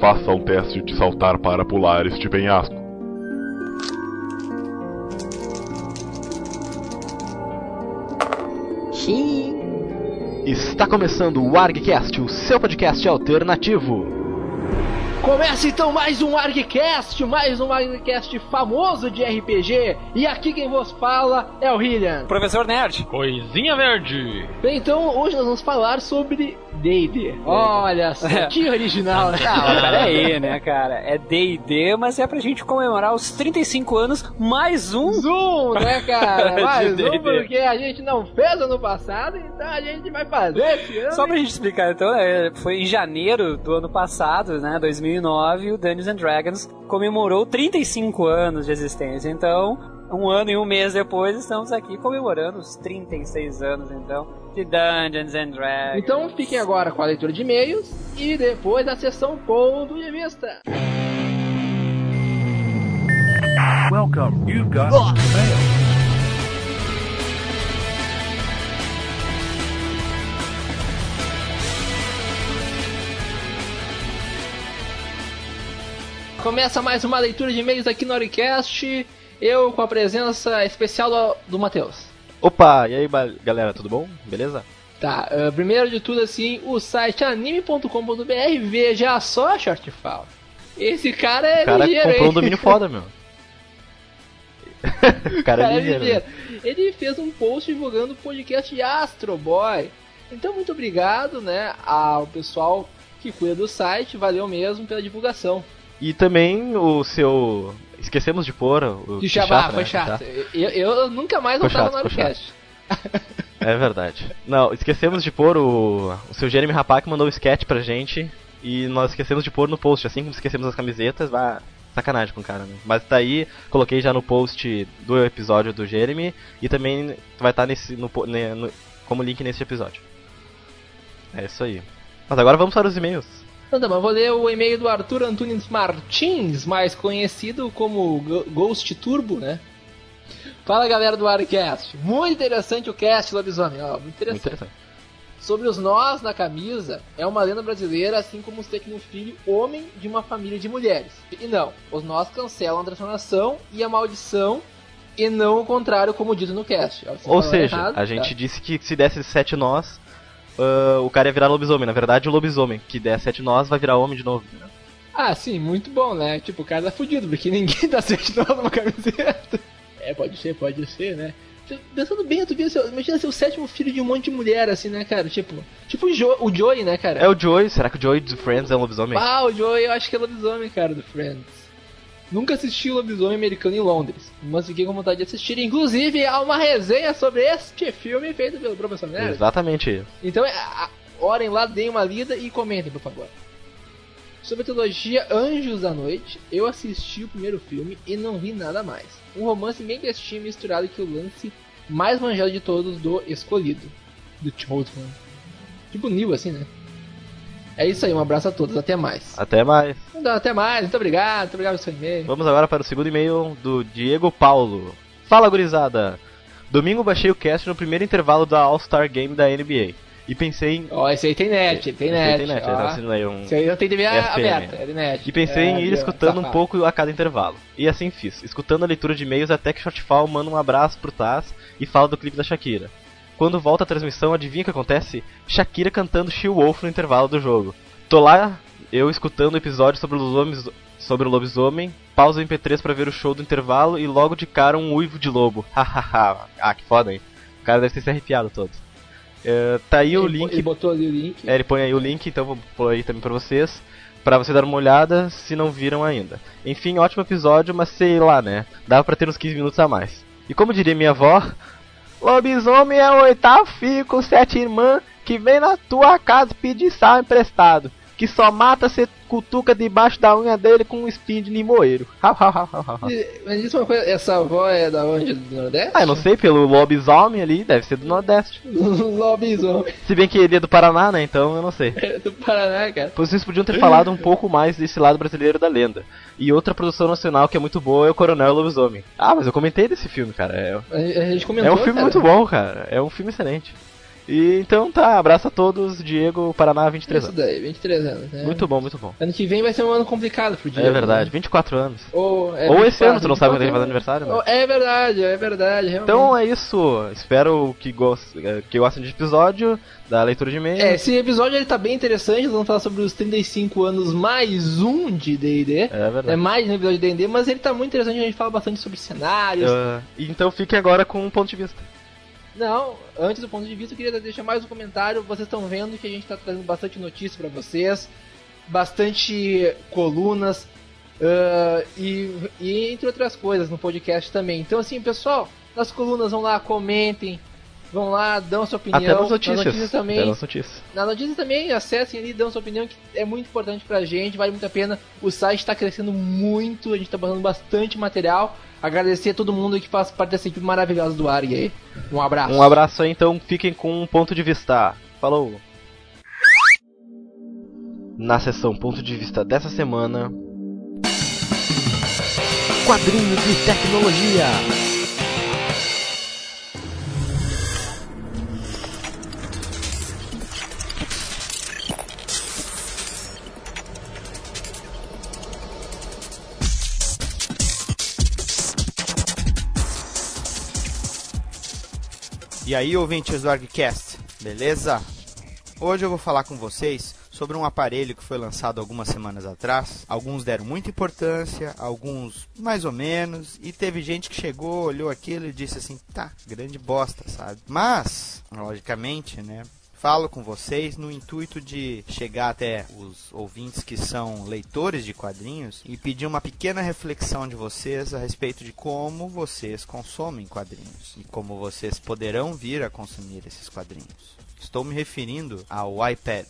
Faça um teste de saltar para pular este penhasco. Está começando o ArgCast, o seu podcast alternativo. Começa então mais um ArgCast, mais um ArgCast famoso de RPG. E aqui quem vos fala é o Hillian. Professor Nerd. Coisinha Verde. Bem, então hoje nós vamos falar sobre D&D. Olha só, que original, né? Não, peraí, né, cara? É D&D, mas é pra gente comemorar os 35 anos mais um. Zoom, né, cara? Mais um, porque a gente não fez ano passado, então a gente vai fazer esse ano. Só pra gente explicar, então, né, foi em janeiro do ano passado, né, 2009, o Dungeons and Dragons comemorou 35 anos de existência. Então, um ano e um mês depois, estamos aqui comemorando os 36 anos, então, de Dungeons and Dragons. Então fiquem agora com a leitura de e-mails e depois a sessão ponto de vista. Welcome. You've got mail. Começa mais uma leitura de e-mails aqui no Oricast. Eu com a presença especial do, do Matheus. Opa, e aí galera, tudo bom? Beleza? Tá, eh, primeiro de tudo assim, o site anime.com.br, veja só, Shortfall. Esse cara é O cara ligeiro, comprou hein? um domínio foda, meu. o cara Cara, é é ligeiro. ligeiro. Ele fez um post divulgando o podcast Astro Boy. Então, muito obrigado, né, ao pessoal que cuida do site. Valeu mesmo pela divulgação. E também o seu. Esquecemos de pôr o. Que que chato, né? foi chato. Eu, eu nunca mais Foi voltava chato, no foi Oricast. É verdade. Não, esquecemos de pôr o. O seu Jeremy Rapak mandou um sketch pra gente. E nós esquecemos de pôr no post, assim como esquecemos as camisetas, vá. Sacanagem com o cara, né? Mas tá aí, coloquei já no post do episódio do Jeremy e também vai estar nesse no, no- como link nesse episódio. É isso aí. Mas agora vamos para os e-mails. Então, tá bom, vou ler o e-mail do Arthur Antunes Martins, mais conhecido como Ghost Turbo, né? Fala galera do Arcast. Muito interessante o cast, lobisomem. Ó, muito Muito interessante. interessante. Sobre os nós na camisa, é uma lenda brasileira, assim como os Tecnofilho, homem de uma família de mulheres. E não, os nós cancelam a transformação e a maldição, e não o contrário, como dito no cast. Ou seja, errado, a gente tá? disse que se desse sete nós, ah, o cara ia virar lobisomem. Na verdade, o lobisomem que der sete nós vai virar homem de novo. entendeu? Ah, sim, muito bom, né? Tipo, o cara tá fudido, porque ninguém dá certo nós numa camiseta. É, pode ser, pode ser, né? Pensando bem, tu seu- imagina ser o sétimo filho de um monte de mulher, assim, né, cara? Tipo, tipo o, jo o Joey, né, cara? É o Joey, será que o Joey do Friends é um lobisomem? Ah, o Joey eu acho que é lobisomem, cara, do Friends. Nunca assisti o lobisomem americano em Londres, mas fiquei com vontade de assistir. Inclusive, há uma resenha sobre este filme feito pelo professor Nerd. Exatamente isso. Então, é, orem lá, deem uma lida e comentem, por favor. Sobre a trilogia Anjos da Noite, eu assisti o primeiro filme e não vi nada mais. Um romance bem bestinho misturado que o lance mais manjado de todos do Escolhido, do Chosen. Tipo Neil, assim, né? É isso aí, um abraço a todos, até mais. Até mais. Então, até mais, muito obrigado, muito obrigado pelo seu e-mail. Vamos agora para o segundo e-mail do Diego Paulo. Fala, gurizada! Domingo baixei o cast no primeiro intervalo da All-Star Game da NBA. E pensei em... Ó, esse aí tem net, tem Esse net. aí tem net, ó. assistindo aí um... Esse aí não tem TV FM. aberta, é net. E pensei É, em ir escutando um Safado. pouco a cada intervalo. E assim fiz, escutando a leitura de e-mails até que Shortfall manda um abraço pro Taz e fala do clipe da Shakira. Quando volta a transmissão, adivinha o que acontece? Shakira cantando She Wolf no intervalo do jogo. Tô lá, eu escutando o episódio sobre, os homens, sobre o lobisomem, pausa o MP3 pra ver o show do intervalo e logo de cara um uivo de lobo. Hahaha. ah, que foda, hein? O cara deve ter se arrepiado todo. É, tá aí o Ele- link Ele botou ali o link. é, ele põe aí o link, então vou pôr aí também pra vocês. Pra você dar uma olhada, se não viram ainda. Enfim, ótimo episódio, mas sei lá, né? Dava pra ter uns 15 minutos a mais. E como diria minha avó, Lobisomem é o oitavo filho com sete irmãs que vem na tua casa pedir sal emprestado. Que só mata se cutuca debaixo da unha dele com um espinho de limoeiro. Mas diz uma coisa, essa avó é da onde? Do Nordeste? Ah, eu não sei, pelo lobisomem ali, deve ser do Nordeste. Lobisomem. Se bem que ele é do Paraná, né? Então eu não sei. É do Paraná, cara. Vocês podiam ter falado um pouco mais desse lado brasileiro da lenda. E outra produção nacional que é muito boa é o Coronel Lobisomem. Ah, mas eu comentei desse filme, cara. É, a gente comentou, é um filme cara. muito bom, cara. É um filme excelente. E então tá, abraço a todos, Diego, Paraná, 23 Isso anos. daí, 23 anos, né? Muito bom, muito bom. Ano que vem vai ser um ano complicado pro Diego. É verdade, né? 24 anos. Ou, é Ou esse 24, ano, tu não sabe quando ele 24 faz aniversário, né? É verdade, é verdade, realmente. Então é isso. Espero que, gos- eh, que gostem do episódio, da leitura de e-mails. É, esse episódio ele tá bem interessante, nós vamos falar sobre os 35 anos mais um de D&D. É verdade. É mais um episódio de D&D, mas ele tá muito interessante, a gente fala bastante sobre cenários. Ah, então fiquem agora com um ponto de vista. Não, antes do ponto de vista, eu queria deixar mais um comentário. Vocês estão vendo que a gente tá trazendo bastante notícia pra vocês, bastante colunas ah, e, e entre outras coisas no podcast também. Então, assim, pessoal, nas colunas vão lá, comentem, vão lá, dão sua opinião. Até nas notícias. Nas notícias também. Até nas notícias. Na notícia também, acessem ali, dão sua opinião, que é muito importante pra gente, vale muito a pena. O site tá crescendo muito, a gente tá botando bastante material. Agradecer a todo mundo que faz parte dessa equipe maravilhosa do ARG aí. Um abraço. Um abraço aí, então fiquem com um ponto de vista. Falou! Na sessão ponto de vista dessa semana. Quadrinhos e tecnologia! E aí, ouvintes do ArgCast, beleza? Hoje eu vou falar com vocês sobre um aparelho que foi lançado algumas semanas atrás. Alguns deram muita importância, alguns mais ou menos, e teve gente que chegou, olhou aquilo e disse assim: tá, grande bosta, sabe? Mas, logicamente, né? Falo com vocês no intuito de chegar até os ouvintes que são leitores de quadrinhos e pedir uma pequena reflexão de vocês a respeito de como vocês consomem quadrinhos e como vocês poderão vir a consumir esses quadrinhos. Estou me referindo ao iPad.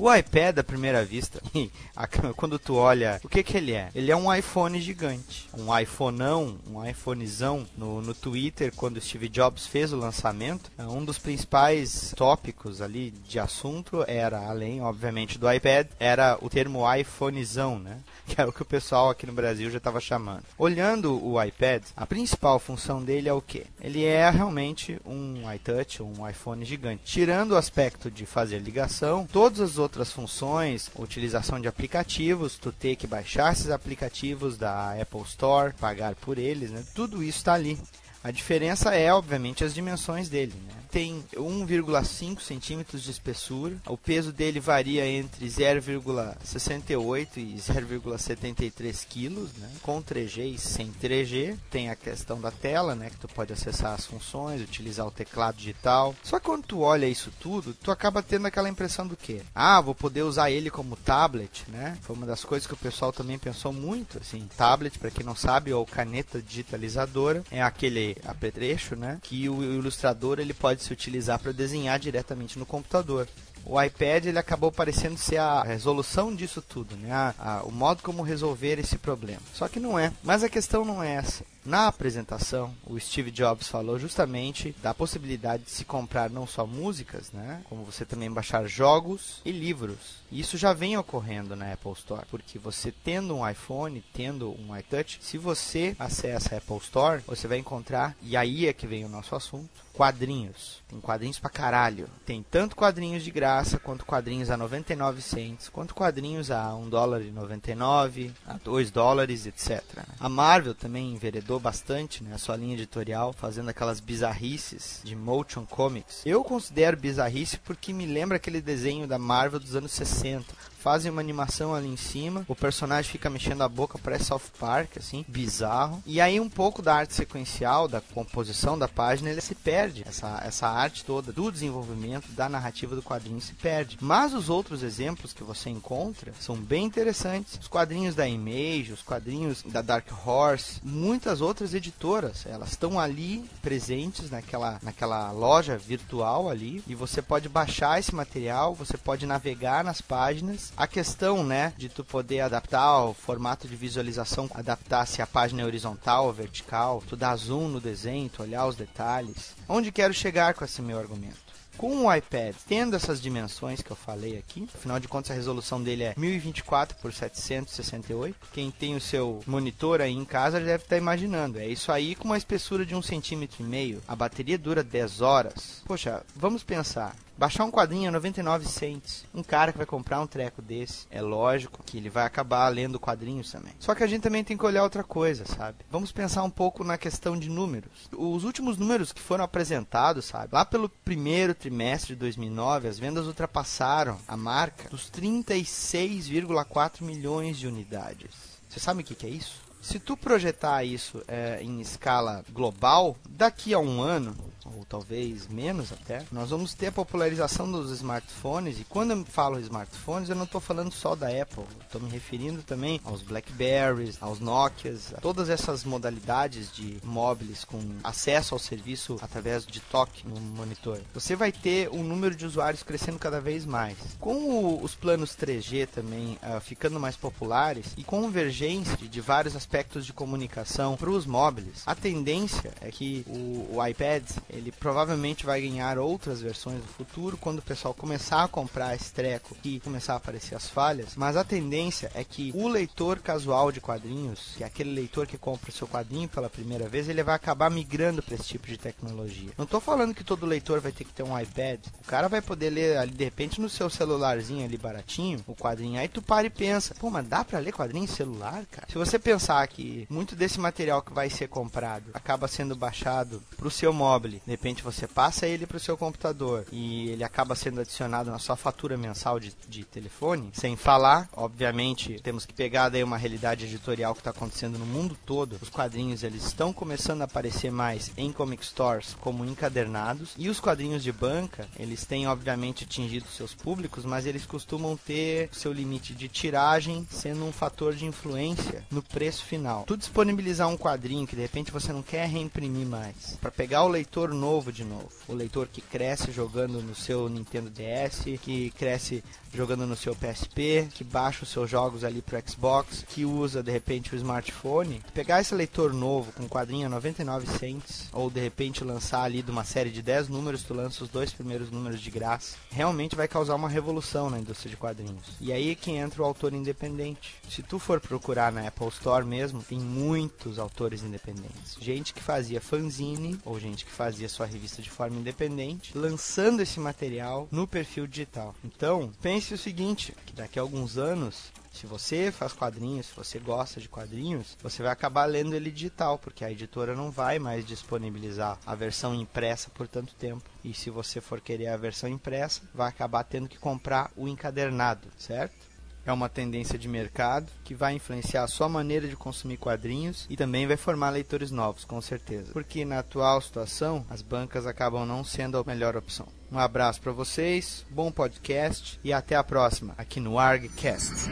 O iPad, à primeira vista, quando tu olha, o que que ele é? Ele é um iPhone gigante. Um iPhoneão, um iPhonezão. No, no Twitter, quando Steve Jobs fez o lançamento, eh, um dos principais tópicos ali de assunto era, além, obviamente, do iPad, era o termo iPhonezão, né? Que era o que o pessoal aqui no Brasil já estava chamando. Olhando o iPad, a principal função dele é o quê? Ele é realmente um iTouch, um iPhone gigante. Tirando o aspecto de fazer ligação, todas as outras funções, utilização de aplicativos, tu ter que baixar esses aplicativos da Apple Store, pagar por eles, né? Tudo isso está ali. A diferença é, obviamente, as dimensões dele. Né? Tem 1,5 centímetros de espessura. O peso dele varia entre 0,68 e 0,73 quilos, né? com 3G e sem 3G. Tem a questão da tela, né? que tu pode acessar as funções, utilizar o teclado digital. Só que quando tu olha isso tudo, tu acaba tendo aquela impressão do quê? Ah, vou poder usar ele como tablet, né? Foi uma das coisas que o pessoal também pensou muito, assim. Tablet, para quem não sabe, ou caneta digitalizadora, é aquele apetrecho, né? Que o ilustrador ele pode se utilizar para desenhar diretamente no computador. O iPad ele acabou parecendo ser a resolução disso tudo, né? A- a- o modo como resolver esse problema. Só que não é. Mas a questão não é essa. Na apresentação, o Steve Jobs falou justamente da possibilidade de se comprar não só músicas, né, como você também baixar jogos e livros. E isso já vem ocorrendo na Apple Store, porque você tendo um iPhone, tendo um iTouch, se você acessa a Apple Store, você vai encontrar, e aí é que vem o nosso assunto, quadrinhos. Tem quadrinhos pra caralho. Tem tanto quadrinhos de graça, quanto quadrinhos a 99 cents, quanto quadrinhos a 1 dólar e 99, a 2 dólares, etc. A Marvel também enveredou bastante, né, a sua linha editorial, fazendo aquelas bizarrices de motion comics. Eu considero bizarrice porque me lembra aquele desenho da Marvel dos anos 60. Fazem uma animação ali em cima, o personagem fica mexendo a boca, parece South Park, assim, bizarro. E aí um pouco da arte sequencial, da composição da página, ele se perde. Essa, essa arte toda do desenvolvimento da narrativa do quadrinho se perde. Mas os outros exemplos que você encontra são bem interessantes. Os quadrinhos da Image, os quadrinhos da Dark Horse, muitas outras editoras, elas estão ali presentes naquela, naquela loja virtual ali e você pode baixar esse material, você pode navegar nas páginas. A questão, né, de tu poder adaptar o formato de visualização, adaptar se a página é horizontal ou vertical, tu dar zoom no desenho, tu olhar os detalhes. Onde quero chegar com esse meu argumento? Com o iPad tendo essas dimensões que eu falei aqui, afinal de contas a resolução dele é 1024 por 768. Quem tem o seu monitor aí em casa deve estar imaginando. É isso aí com uma espessura de um centímetro e meio. A bateria dura 10 horas. Poxa, vamos pensar. Baixar um quadrinho a 99 cents. Um cara que vai comprar um treco desse, é lógico que ele vai acabar lendo quadrinhos também. Só que a gente também tem que olhar outra coisa, sabe? Vamos pensar um pouco na questão de números. Os últimos números que foram apresentados, sabe? Lá pelo primeiro trimestre de 2009, as vendas ultrapassaram a marca dos 36,4 milhões de unidades. Você sabe o que, que é isso? Se tu projetar isso é, em escala global, daqui a um ano, ou talvez menos até, nós vamos ter a popularização dos smartphones. E quando eu falo smartphones, eu não estou falando só da Apple, estou me referindo também aos Blackberries, aos Nokias, a todas essas modalidades de móveis com acesso ao serviço através de toque no monitor. Você vai ter um número de usuários crescendo cada vez mais. Com o, os planos 3G também uh, ficando mais populares e convergência de vários aspectos de comunicação para os móveis, a tendência é que o, o iPad ele provavelmente vai ganhar outras versões no futuro quando o pessoal começar a comprar esse treco e começar a aparecer as falhas, mas a tendência é que o leitor casual de quadrinhos, que é aquele leitor que compra o seu quadrinho pela primeira vez, ele vai acabar migrando para esse tipo de tecnologia. Não estou falando que todo leitor vai ter que ter um iPad. O cara vai poder ler ali de repente no seu celularzinho ali baratinho, o quadrinho. Aí tu para e pensa, pô, mas dá para ler quadrinho em celular, cara? Se você pensar que muito desse material que vai ser comprado acaba sendo baixado pro seu mobile de repente você passa ele para o seu computador e ele acaba sendo adicionado na sua fatura mensal de, de telefone, sem falar, obviamente, temos que pegar daí uma realidade editorial que está acontecendo no mundo todo. Os quadrinhos eles estão começando a aparecer mais em comic stores como encadernados e os quadrinhos de banca eles têm obviamente atingido seus públicos, mas eles costumam ter seu limite de tiragem sendo um fator de influência no preço final. Tu disponibilizar um quadrinho que de repente você não quer reimprimir mais, para pegar o leitor novo de novo. O leitor que cresce jogando no seu Nintendo DS, que cresce jogando no seu PSP, que baixa os seus jogos ali pro Xbox, que usa de repente o smartphone, pegar esse leitor novo com quadrinho a 99 cents, ou de repente lançar ali de uma série de 10 números, tu lança os dois primeiros números de graça, realmente vai causar uma revolução na indústria de quadrinhos. E aí é que entra o autor independente. Se tu for procurar na Apple Store mesmo, tem muitos autores independentes. Gente que fazia fanzine, ou gente que fazia sua revista de forma independente, lançando esse material no perfil digital. Então, pense o seguinte, que daqui a alguns anos se você faz quadrinhos, se você gosta de quadrinhos, você vai acabar lendo ele digital, porque a editora não vai mais disponibilizar a versão impressa por tanto tempo. E se você for querer a versão impressa, vai acabar tendo que comprar o encadernado, certo? É uma tendência de mercado que vai influenciar a sua maneira de consumir quadrinhos e também vai formar leitores novos, com certeza. Porque na atual situação, as bancas acabam não sendo a melhor opção. Um abraço para vocês, bom podcast e até a próxima aqui no ArgCast.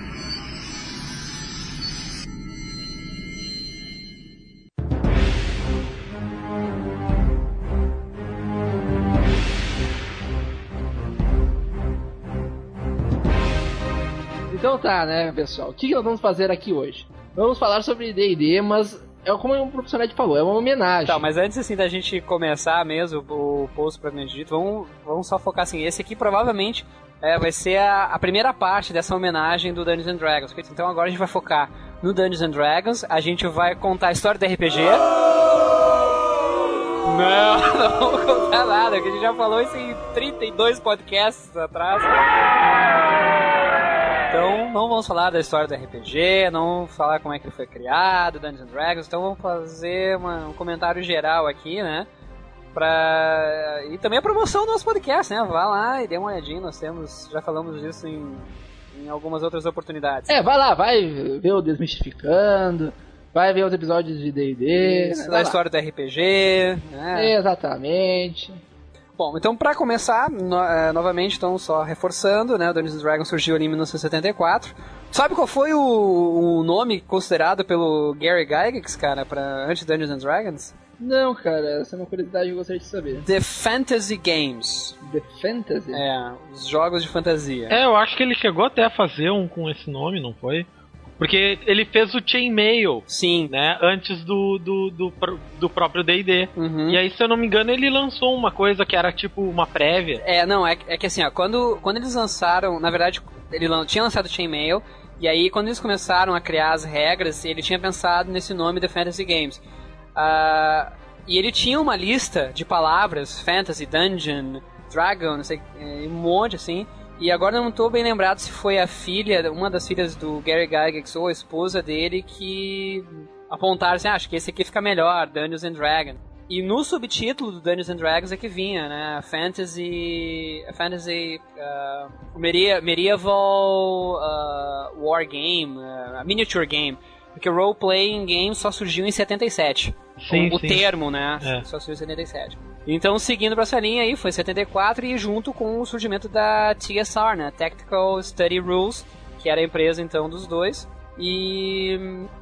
Então tá, né, pessoal? O que nós vamos fazer aqui hoje? Vamos falar sobre D&D, mas é como o professor falou, é uma homenagem. Tá, mas antes assim da gente começar mesmo o post propriamente dito, vamos, vamos só focar assim, esse aqui provavelmente é, vai ser a, a, primeira parte dessa homenagem do Dungeons and Dragons. Então agora a gente vai focar no Dungeons and Dragons, a gente vai contar a história do RPG. Não, não vou contar nada, que a gente já falou isso em 32 podcasts atrás. Então, não vamos falar da história do RPG, não vamos falar como é que ele foi criado, Dungeons Dragons, então vamos fazer uma, um comentário geral aqui, né? Pra... E também a promoção do nosso podcast, né? Vá lá e dê uma olhadinha, nós temos, já falamos disso em, em algumas outras oportunidades. É, vai lá, vai ver o Desmistificando, vai ver os episódios de D&D. Da história do RPG, né? Exatamente. Bom, então para começar, no, é, novamente, então só reforçando, né, o Dungeons Dragons surgiu ali em 1974. Sabe qual foi o, o nome considerado pelo Gary Gygax, cara, para antes de Dungeons Dragons? Não, cara, essa é uma curiosidade que eu gostaria de saber. The Fantasy Games. The Fantasy? É, os jogos de fantasia. É, eu acho que ele chegou até a fazer um com esse nome, não foi? Porque ele fez o Chainmail, Sim. né? Antes do, do, do, do próprio D&D. Uhum. E aí, se eu não me engano, ele lançou uma coisa que era tipo uma prévia. É, não, é, é que assim, ó, quando, quando eles lançaram, na verdade, ele lan- tinha lançado o Chainmail, e aí quando eles começaram a criar as regras, ele tinha pensado nesse nome The Fantasy Games. Ah, e ele tinha uma lista de palavras, Fantasy, Dungeon, Dragon, não sei, eh, um monte assim. E agora eu não tô bem lembrado se foi a filha, uma das filhas do Gary Gygax ou a esposa dele que apontaram assim, ah, acho que esse aqui fica melhor, Dungeons and Dragons. E no subtítulo do Dungeons and Dragons é que vinha, né? Fantasy. Fantasy. Uh, medieval uh, War Game, uh, Miniature Game. Porque Role Playing Game só surgiu em 77. Sim, o, o sim. termo, né? É. Só surgiu em 77. Então, seguindo pra essa linha aí, foi 74 e junto com o surgimento da TSR, né? Tactical Study Rules, que era a empresa então dos dois. E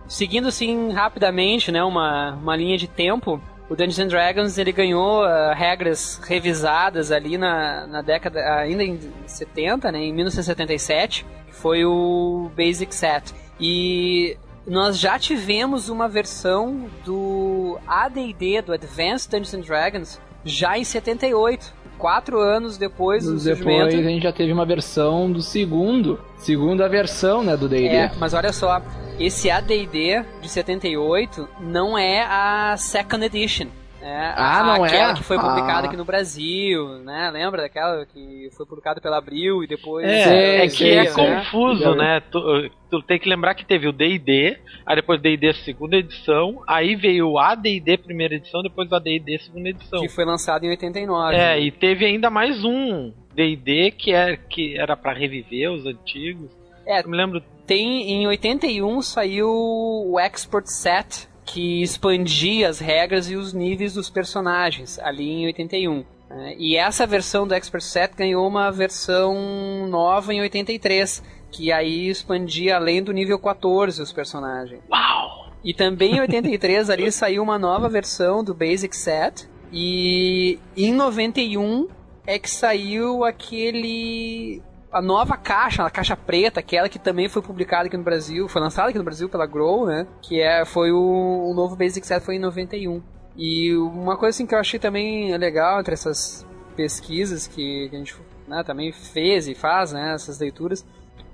seguindo assim rapidamente, né, uma, uma linha de tempo, o Dungeons and Dragons ele ganhou ah, regras revisadas ali na, na década ainda em 70, né, em 1977, que foi o Basic Set. E nós já tivemos uma versão do AD&D, do Advanced Dungeons and Dragons, já em 78, quatro anos depois do Depois surgimento. a gente já teve uma versão do segundo, segunda versão, né, do D&D. É, mas olha só, esse AD&D de 78 não é a Second Edition. É Ah, não é? aquela que foi publicada Ah. aqui no Brasil, né? Lembra daquela que foi publicada pela Abril e depois... É, Sei, é que sei, é sei. confuso, né? Tu, tu tem que lembrar que teve o D&D, aí depois D&D segunda edição, aí veio o AD&D primeira edição, depois o AD&D segunda edição. Que foi lançado em 89. É, e teve ainda mais um D&D que, é, que era pra reviver os antigos. É, Eu me lembro... Tem, em 81 saiu o Export Set, que expandia as regras e os níveis dos personagens, ali em 81. né? E essa versão do Expert Set ganhou uma versão nova em 83, que aí expandia além do nível 14 os personagens. Uau! E também em 83 ali saiu uma nova versão do Basic Set. E em 91 é que saiu aquele. A nova caixa, a caixa preta, aquela que também foi publicada aqui no Brasil, foi lançada aqui no Brasil pela Grow, né? Que é, foi o, o novo Basic Set foi em 91. E uma coisa assim que eu achei também legal entre essas pesquisas que, que a gente né, também fez e faz, né? Essas leituras,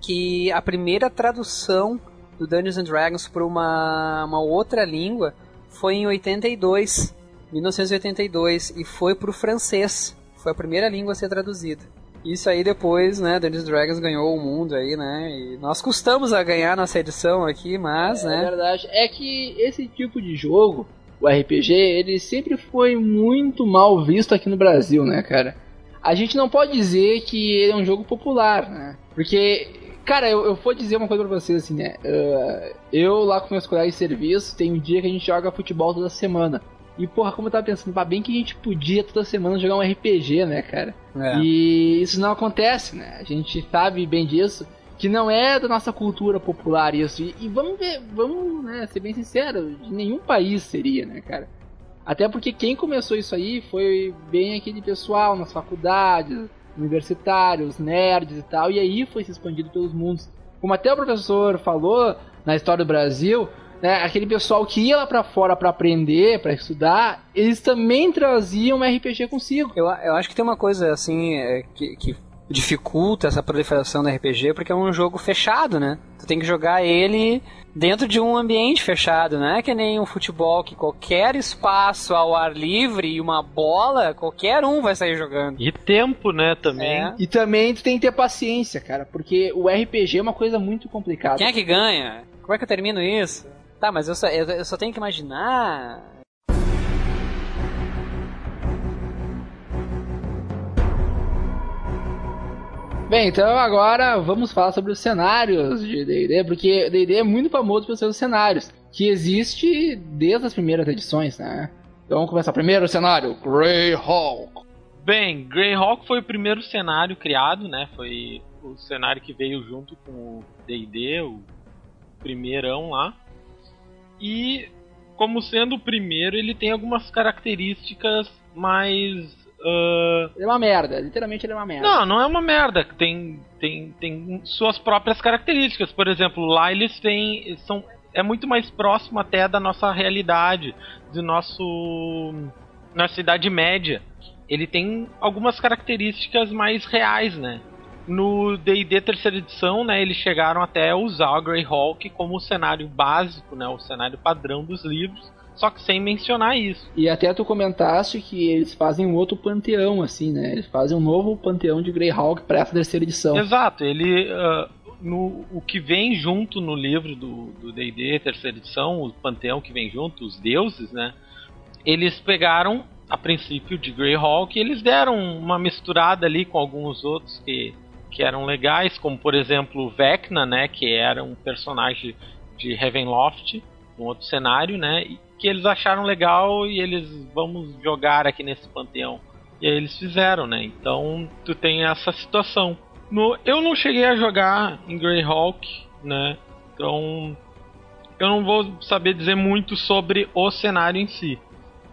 que a primeira tradução do Dungeons and Dragons para uma, uma outra língua foi em 82, 1982, e foi para o francês. Foi a primeira língua a ser traduzida. Isso aí depois, né, Dungeons Dragons ganhou o mundo aí, né, e nós custamos a ganhar nossa edição aqui, mas, É né, verdade. É que esse tipo de jogo, o RPG, ele sempre foi muito mal visto aqui no Brasil, né, cara? A gente não pode dizer que ele é um jogo popular, né? Porque, cara, eu, eu vou dizer uma coisa pra vocês, assim, né? Ah, eu lá com meus colegas de serviço, tem um dia que a gente joga futebol toda semana. E, porra, como eu tava pensando, pá, bem que a gente podia toda semana jogar um RPG, né, cara? é. E isso não acontece, né? A gente sabe bem disso, que não é da nossa cultura popular isso. E, e vamos ver, vamos né, ser bem sincero, de nenhum país seria, né, cara? Até porque quem começou isso aí foi bem aquele pessoal nas faculdades, universitários, nerds e tal, e aí foi se expandido pelos mundos. Como até o professor falou na história do Brasil, né, aquele pessoal que ia lá pra fora pra aprender, pra estudar, eles também traziam um RPG consigo. Eu, eu acho que tem uma coisa, assim, é, que, que dificulta essa proliferação do RPG, porque é um jogo fechado, né? Tu tem que jogar ele dentro de um ambiente fechado, não é que nem um futebol que qualquer espaço ao ar livre e uma bola, qualquer um vai sair jogando. E tempo, né, também. É. E também tu tem que ter paciência, cara, porque o RPG é uma coisa muito complicada. Quem é que ganha? Como é que eu termino isso? Tá, mas eu só, eu, eu só tenho que imaginar. Bem, então agora vamos falar sobre os cenários de D&D, porque D&D é muito famoso pelos seus cenários, que existe desde as primeiras edições, né? Então vamos começar primeiro o cenário, Greyhawk. Bem, Greyhawk foi o primeiro cenário criado, né? Foi o cenário que veio junto com o D&D, o primeirão lá. E como sendo o primeiro, ele tem algumas características mais ah, Ele é uma merda, literalmente ele é uma merda. Não, não é uma merda. Tem, tem, tem suas próprias características. Por exemplo, lá eles têm. São, é muito mais próximo até da nossa realidade, do nosso. nossa Idade Média. Ele tem algumas características mais reais, né? No D&D terceira edição, né, eles chegaram até a usar o Greyhawk como o cenário básico, né, o cenário padrão dos livros, só que sem mencionar isso. E até tu comentaste que eles fazem um outro panteão, assim, né? Eles fazem um novo panteão de Greyhawk pra essa terceira edição. Exato, ele. ah, no, o que vem junto no livro do do D&D, terceira edição, o panteão que vem junto, os deuses, né? Eles pegaram, a princípio, de Greyhawk e eles deram uma misturada ali com alguns outros que, que eram legais, como, por exemplo, Vecna, né? Que era um personagem de Ravenloft, um outro cenário, né? Que eles acharam legal e eles vamos jogar aqui nesse panteão. E aí eles fizeram, né? Então tu tem essa situação. No, eu não cheguei a jogar em Greyhawk, né? Então eu não vou saber dizer muito sobre o cenário em si.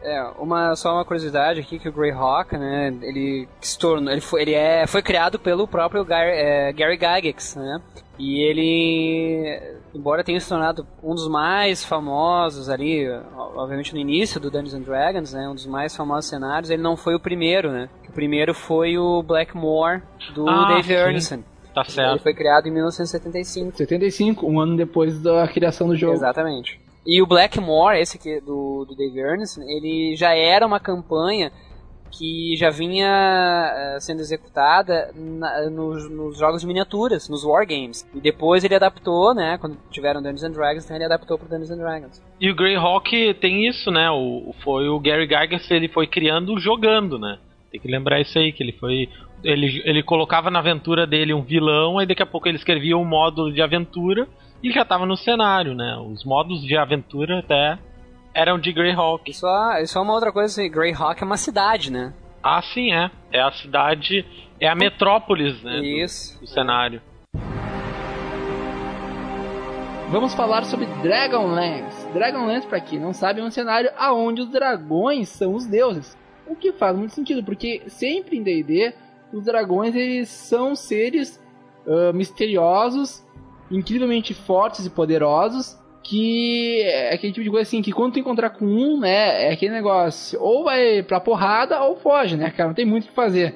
É, uma, só uma curiosidade aqui que o Greyhawk, né, ele se tornou, ele foi, ele é, foi criado pelo próprio Gary, é, Gary Gygax, né, e ele, embora tenha se tornado um dos mais famosos ali, obviamente no início do Dungeons and Dragons, né, um dos mais famosos cenários, ele não foi o primeiro, né, o primeiro foi o Blackmore do Ah, Dave sim. Ernison. Tá Ele certo. foi criado em 1975. 75, um ano depois da criação do jogo. Exatamente. E o Blackmore, esse aqui do, do Dave Ernest, ele já era uma campanha que já vinha eh, sendo executada na- nos, nos jogos de miniaturas, nos wargames. E depois ele adaptou, né, quando tiveram Dungeons and Dragons, então ele adaptou para Dungeons and Dragons. E o Greyhawk tem isso, né? O, foi o Gary Gygax, ele foi criando jogando, né? Tem que lembrar isso aí, que ele foi. Ele, ele colocava na aventura dele um vilão, aí daqui a pouco ele escrevia um módulo de aventura e já tava no cenário, né? Os modos de aventura até eram de Greyhawk. E só, e só uma outra coisa, assim, Greyhawk é uma cidade, né? Ah, sim, é. É a cidade. É a metrópolis, né? do- Isso. Do, cenário. Vamos falar sobre Dragonlance. Dragonlance, pra quem não sabe, é um cenário aonde os dragões são os deuses. O que faz muito sentido, porque sempre em D&D, os dragões eles são seres ah, misteriosos, incrivelmente fortes e poderosos, que é aquele tipo de coisa assim, que quando tu encontrar com um, né, é aquele negócio, ou vai pra porrada ou foge, né, cara, não tem muito o que fazer.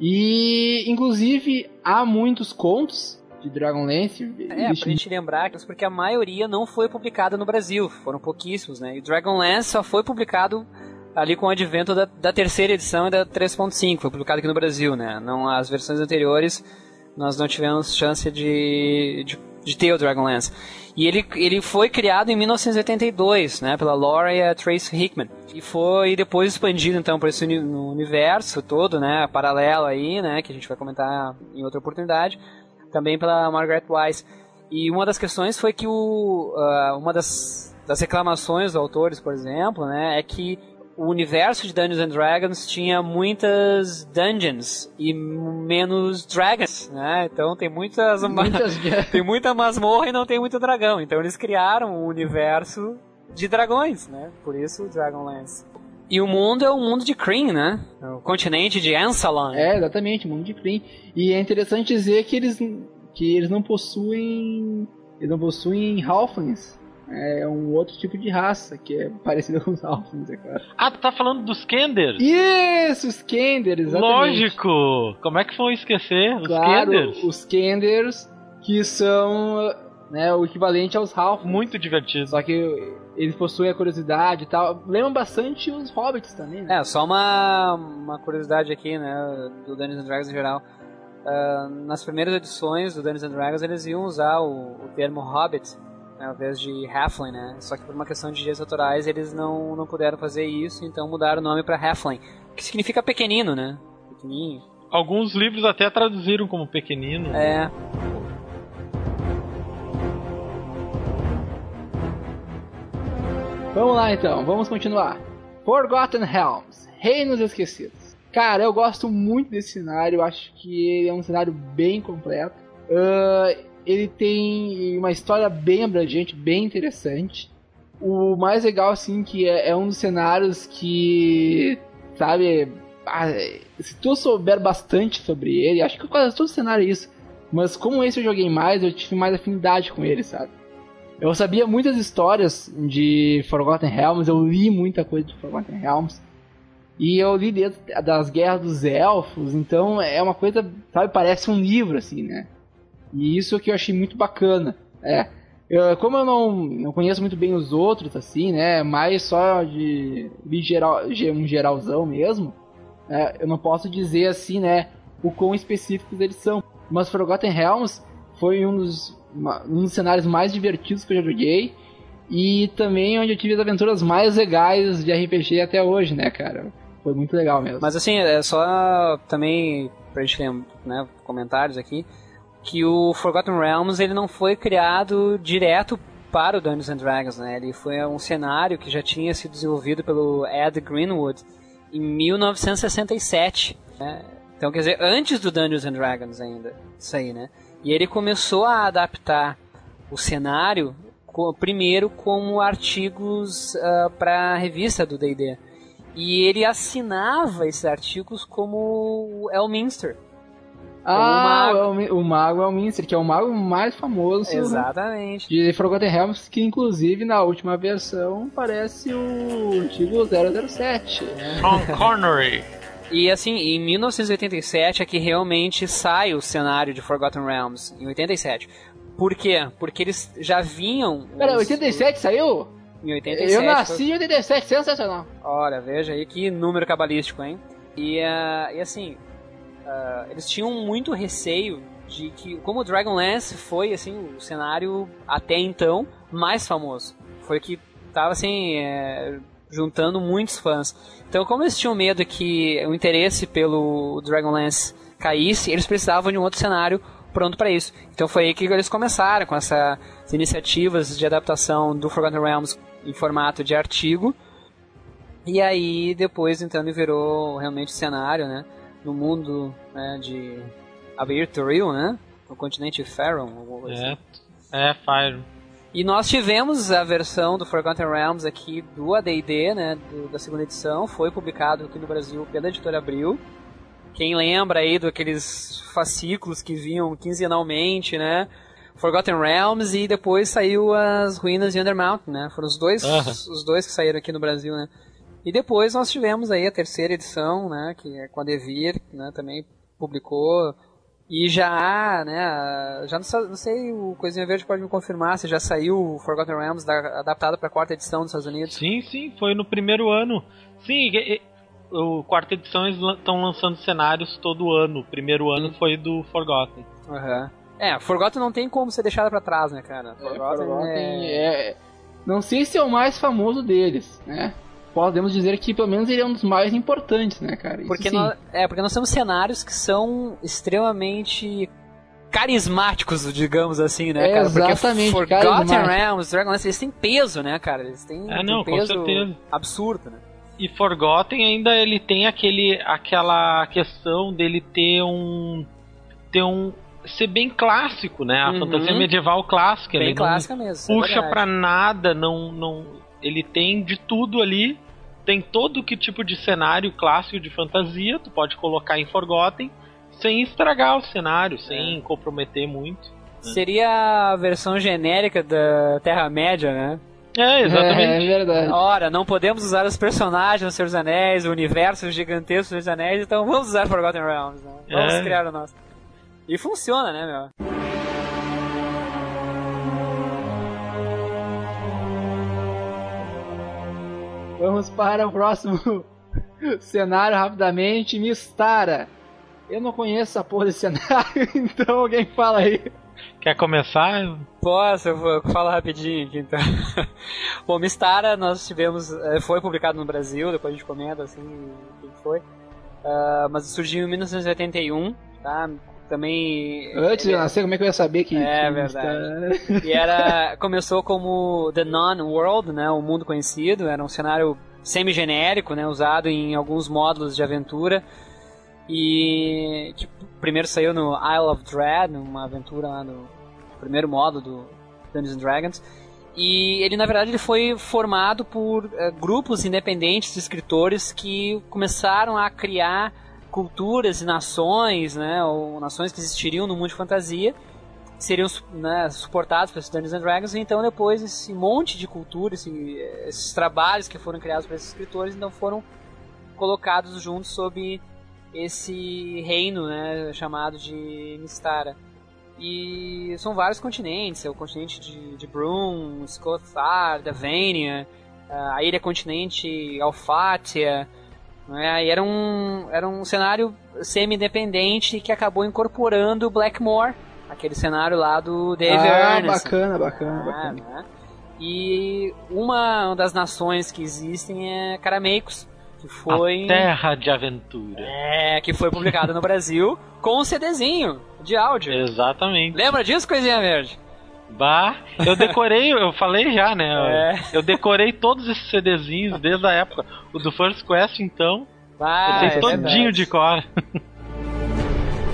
E, inclusive, há muitos contos de Dragonlance. É, pra gente lembrar, que- porque a maioria não foi publicada no Brasil, foram pouquíssimos, né? E Dragonlance só foi publicado ali com o advento da, da terceira edição e da 3.5, foi publicado aqui no Brasil, né? Não, as versões anteriores nós não tivemos chance de, de, de ter o Dragonlance. E ele, ele foi criado em 1982, né, pela Laura e a Trace Hickman. E foi depois expandido então para esse uni- universo todo, né, paralelo aí, né, que a gente vai comentar em outra oportunidade, também pela Margaret Wise. E uma das questões foi que o, ah, uma das, das reclamações dos autores, por exemplo, né, é que o universo de Dungeons and Dragons tinha muitas dungeons e menos dragons, né? Então tem muitas, Muitas tem muita masmorra e não tem muito dragão. Então eles criaram um universo de dragões, né? Por isso o Dragonlance. E o mundo é o mundo de Kryn, né? O continente de Ansalon. É, exatamente, mundo de Kryn. E é interessante dizer que eles, que eles não possuem. Eles não possuem Halflings. É um outro tipo de raça, que é parecida com os Halflings, é claro. Ah, tu tá falando dos Kenders? Isso, os Kender, exatamente. Lógico! Como é que foi esquecer? Os Claro, Kenders? os Kenders, que são né, o equivalente aos Halflings. Muito divertido. Só que eles possuem a curiosidade e tal. Lembram bastante os Hobbits também, né? É, só uma, uma curiosidade aqui, né, do Dungeons and Dragons em geral. Ah, nas primeiras edições do Dungeons and Dragons eles iam usar o, o termo Hobbit ao invés de Halfling, né? Só que por uma questão de direitos autorais eles não, não puderam fazer isso, então mudaram o nome para Halfling, que significa pequenino, né? Pequenininho. Alguns livros até traduziram como pequenino. É, Vamos lá então, vamos continuar. Forgotten Realms, Reinos Esquecidos. Cara, eu gosto muito desse cenário, acho que ele é um cenário bem completo. Ah, ele tem uma história bem abrangente, bem interessante. O mais legal, assim, que é, é um dos cenários que, sabe, ah, se tu souber bastante sobre ele, acho que quase todo cenário é isso. Mas como esse eu joguei mais, eu tive mais afinidade com ele, sabe? Eu sabia muitas histórias de Forgotten Realms, eu li muita coisa de Forgotten Realms. E eu li dentro das guerras dos elfos, então é uma coisa, sabe, parece um livro, assim, né? E isso que eu achei muito bacana. É, eu, como eu não, não conheço muito bem os outros, assim, né? Mais só de, de geral, um geralzão mesmo, é, eu não posso dizer assim, né? O quão específicos eles são. Mas Forgotten Realms foi um dos, um dos cenários mais divertidos que eu já joguei. E também onde eu tive as aventuras mais legais de RPG até hoje, né, cara? Foi muito legal mesmo. Mas assim, é só também pra gente né, comentários aqui, que o Forgotten Realms ele não foi criado direto para o Dungeons and Dragons, né? Ele foi um cenário que já tinha sido desenvolvido pelo Ed Greenwood em 1967, né? Então, quer dizer, antes do Dungeons and Dragons ainda, isso aí, né? E ele começou a adaptar o cenário primeiro como artigos uh, ah, para a revista do D&D. E ele assinava esses artigos como Elminster. Ah, o mago, o mago Elminster, que é o mago mais famoso Exatamente. de Forgotten Realms, que inclusive na última versão parece o antigo 007. Sean Connery. E assim, em 1987 é que realmente sai o cenário de Forgotten Realms, em 87. Por quê? Porque eles já vinham. Pera, 87 saiu? Em 87. Eu nasci em 87, sensacional. Olha, veja aí que número cabalístico, hein? E, uh, e assim, uh, eles tinham muito receio de que, como o Dragonlance foi assim o cenário até então mais famoso, foi que tava assim é, juntando muitos fãs. Então, como eles tinham medo que o interesse pelo Dragonlance caísse, eles precisavam de um outro cenário pronto para isso. Então foi aí que eles começaram com essas iniciativas de adaptação do Forgotten Realms em formato de artigo. E aí depois então ele virou realmente cenário, né? No mundo né, de Abeir Toril, né? No continente Faron. É, assim. é Fire. E nós tivemos a versão do Forgotten Realms aqui do AD&D, né, do, da segunda edição, foi publicado aqui no Brasil pela editora Abril. Quem lembra aí daqueles fascículos que vinham quinzenalmente, né? Forgotten Realms e depois saiu as Ruínas de Undermount, né? Foram os dois, uh -huh. os dois que saíram aqui no Brasil, né? E depois nós tivemos aí a terceira edição, né? Que é com a Devir, né? Também publicou e já, né, já não, não, sei, o Coisinha Verde pode me confirmar se já saiu o Forgotten Realms da, adaptado para a quarta edição dos Estados Unidos. Sim, sim, foi no primeiro ano. Sim, e, e, o quarta edição eles estão lançando cenários todo ano. O primeiro ano sim. foi do Forgotten. Uhum. É, Forgotten não tem como ser deixado para trás, né, cara? Forgotten, é, Forgotten é... é... Não sei se é o mais famoso deles, né? Podemos dizer que pelo menos ele é um dos mais importantes, né, cara? Isso porque nós, é, porque nós temos cenários que são extremamente carismáticos, digamos assim, né, cara? Exatamente, porque Forgotten Realms, Dragonlance, eles têm peso, né, cara? Eles têm, é, não, um peso absurdo, né? E Forgotten ainda ele tem aquele aquela questão dele ter um ter um ser bem clássico, né? A uhum. fantasia medieval clássica, bem ele clássica mesmo, é puxa é para nada, não não ele tem de tudo ali tem todo que tipo de cenário clássico de fantasia, tu pode colocar em Forgotten, sem estragar o cenário, sem é. comprometer muito. Né? Seria a versão genérica da Terra-média, né? É, exatamente. É, é, verdade. Ora, não podemos usar os personagens dos Senhor dos Anéis, o universo gigantesco dos Senhor dos Anéis, então vamos usar Forgotten Realms, né? Vamos é. criar o nosso. E funciona, né, meu? Vamos para o próximo cenário rapidamente. Mistara. Eu não conheço a porra desse cenário, então alguém fala aí. Quer começar? Posso, eu vou falar rapidinho aqui então. Bom, Mistara nós tivemos, eh, foi publicado no Brasil, depois a gente comenta assim o que foi. Uh, mas surgiu em 1981, tá? Também. Antes de eu nascer, como é que eu ia saber que. É verdade. Está... E era. Começou como The Non-World, né? O mundo conhecido. Era um cenário semi-genérico, né? Usado em alguns módulos de aventura. E. Tipo, primeiro saiu no Isle of Dread, numa aventura lá no primeiro módulo do Dungeons Dragons. E ele, na verdade, ele foi formado por eh, grupos independentes de escritores que começaram a criar culturas e nações, né, ou nações que existiriam no mundo de fantasia, seriam né, suportados pelos Dungeons and Dragons, e então depois esse monte de cultura, esse, esses trabalhos que foram criados por esses escritores, então foram colocados juntos sob esse reino, né, chamado de Mistara. E são vários continentes, é o continente de, de Brum, Skothar, Davania, a ilha continente Alfatia, né? E era um, era um cenário semi-independente que acabou incorporando Blackmore, aquele cenário lá do Dave ah, Ernest. bacana, bacana, Ah, bacana. né? E uma das nações que existem é Carameicos, que foi A Terra de Aventura. é, que foi publicada no Brasil com um CDzinho de áudio. Exatamente. Lembra disso, coisinha verde? Bah, eu decorei, eu falei já, né? É. Eu decorei todos esses CDzinhos desde a época. O do First Quest, então, Ah, eu é sei todinho verdade. de cor.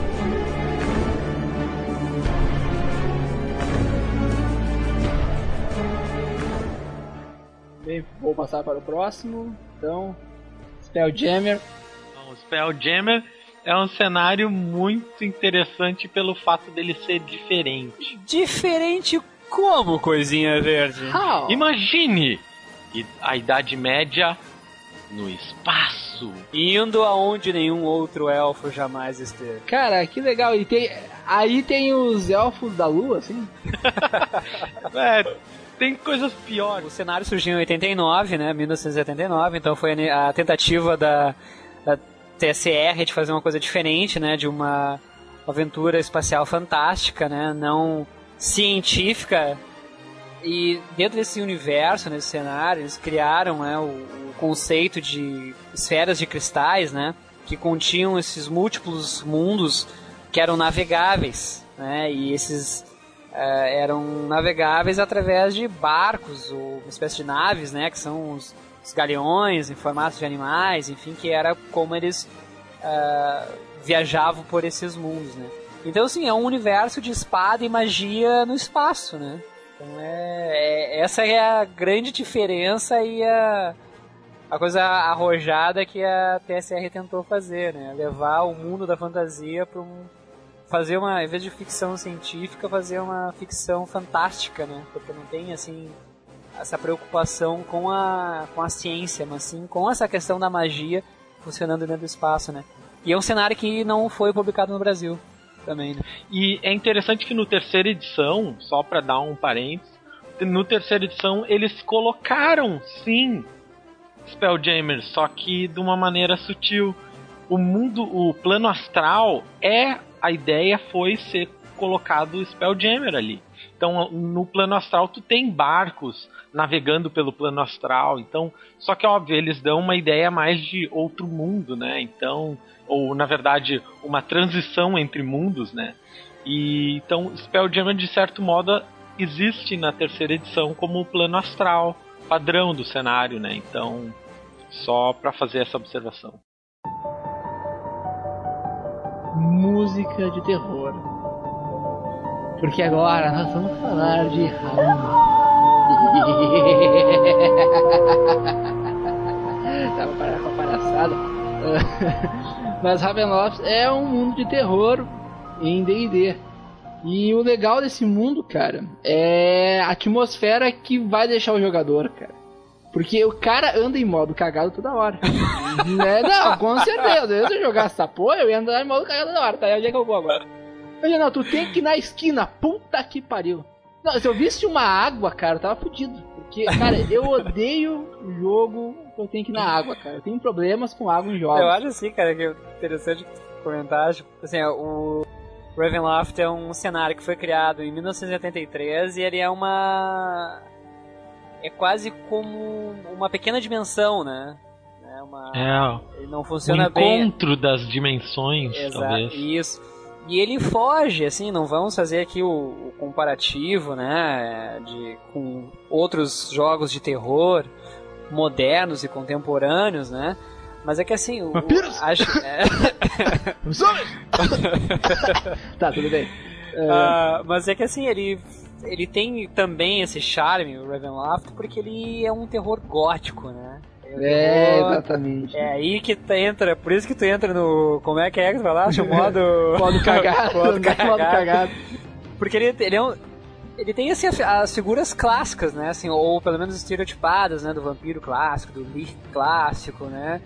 Bem, vou passar para o próximo. Então, Spelljammer. Então, Spelljammer é um cenário muito interessante pelo fato dele ser diferente. Diferente como, coisinha verde? How? Imagine e- a Idade Média no espaço. Indo aonde nenhum outro elfo jamais esteve. Cara, que legal. E tem, aí tem os elfos da lua, assim. É, tem coisas piores. O cenário surgiu em 89, né, 1989, então foi a tentativa da, da TSR de fazer uma coisa diferente, né, de uma aventura espacial fantástica, né, não científica. E dentro desse universo, nesse cenário, eles criaram né, o, o conceito de esferas de cristais, né, que continham esses múltiplos mundos que eram navegáveis, né, e esses eh, eram navegáveis através de barcos ou uma espécie de naves, né, que são os, os galeões em formato de animais, enfim, que era como eles ah, viajavam por esses mundos, né. Então, assim, é um universo de espada e magia no espaço, né. Então, é, é- essa é a grande diferença e a, a coisa arrojada que a TSR tentou fazer, né, levar o mundo da fantasia para um fazer uma, em vez de ficção científica, fazer uma ficção fantástica, né? Porque não tem assim essa preocupação com a com a ciência, mas sim com essa questão da magia funcionando dentro do espaço, né? E é um cenário que não foi publicado no Brasil também, né? E é interessante que no terceira edição, só pra dar um parênteses, no terceira edição eles colocaram, sim, Spelljammer, só que de uma maneira sutil. O mundo, o plano astral é a ideia foi ser colocado Spelljammer ali. Então, no plano astral tu tem barcos navegando pelo plano astral. Então, só que óbvio, eles dão uma ideia mais de outro mundo, né? Então, ou na verdade, uma transição entre mundos, né? E então Spelljammer de certo modo existe na terceira edição como o plano astral padrão do cenário, né? Então, só para fazer essa observação. Música de terror. Porque agora nós vamos falar de Ravenloft. Tava para com a palhaçada. Mas Ravenloft é um mundo de terror em D&D. E o legal desse mundo, cara, é a atmosfera que vai deixar o jogador, cara. Porque o cara anda em modo cagado toda hora. né? Não, com certeza. Se eu jogasse essa porra, eu ia andar em modo cagado toda hora. Tá onde é que eu vou agora. Olha, não, tu tem que ir na esquina. Puta que pariu. Não, se eu visse uma água, cara, eu tava fudido. Porque, cara, eu odeio jogo que eu tenho que ir na água, cara. Eu tenho problemas com água em jogos. Eu acho assim, cara, que é interessante comentar, tipo, assim, o Ravenloft é um cenário que foi criado em 1983 e ele é uma é quase como uma pequena dimensão, né? É uma É, ele não o funciona bem. encontro das dimensões, Exato, talvez. isso. E ele foge, assim, não vamos fazer aqui o, o comparativo, né, de, com outros jogos de terror modernos e contemporâneos, né, mas é que assim... O, Vampiros? acho, é, Tá, tudo bem. ah, mas é que assim, ele ele tem também esse charme, o Ravenloft, porque ele é um terror gótico, né? É, terror- exatamente. É aí que tu entra, por isso que tu entra no. Como é que é que tu vai lá? O modo. Modo cagado. modo modo cagado. cagado. Porque ele, ele é um. Ele tem assim, as, as figuras clássicas, né? Assim, ou pelo menos estereotipadas, né? Do vampiro clássico, do Lich clássico, né?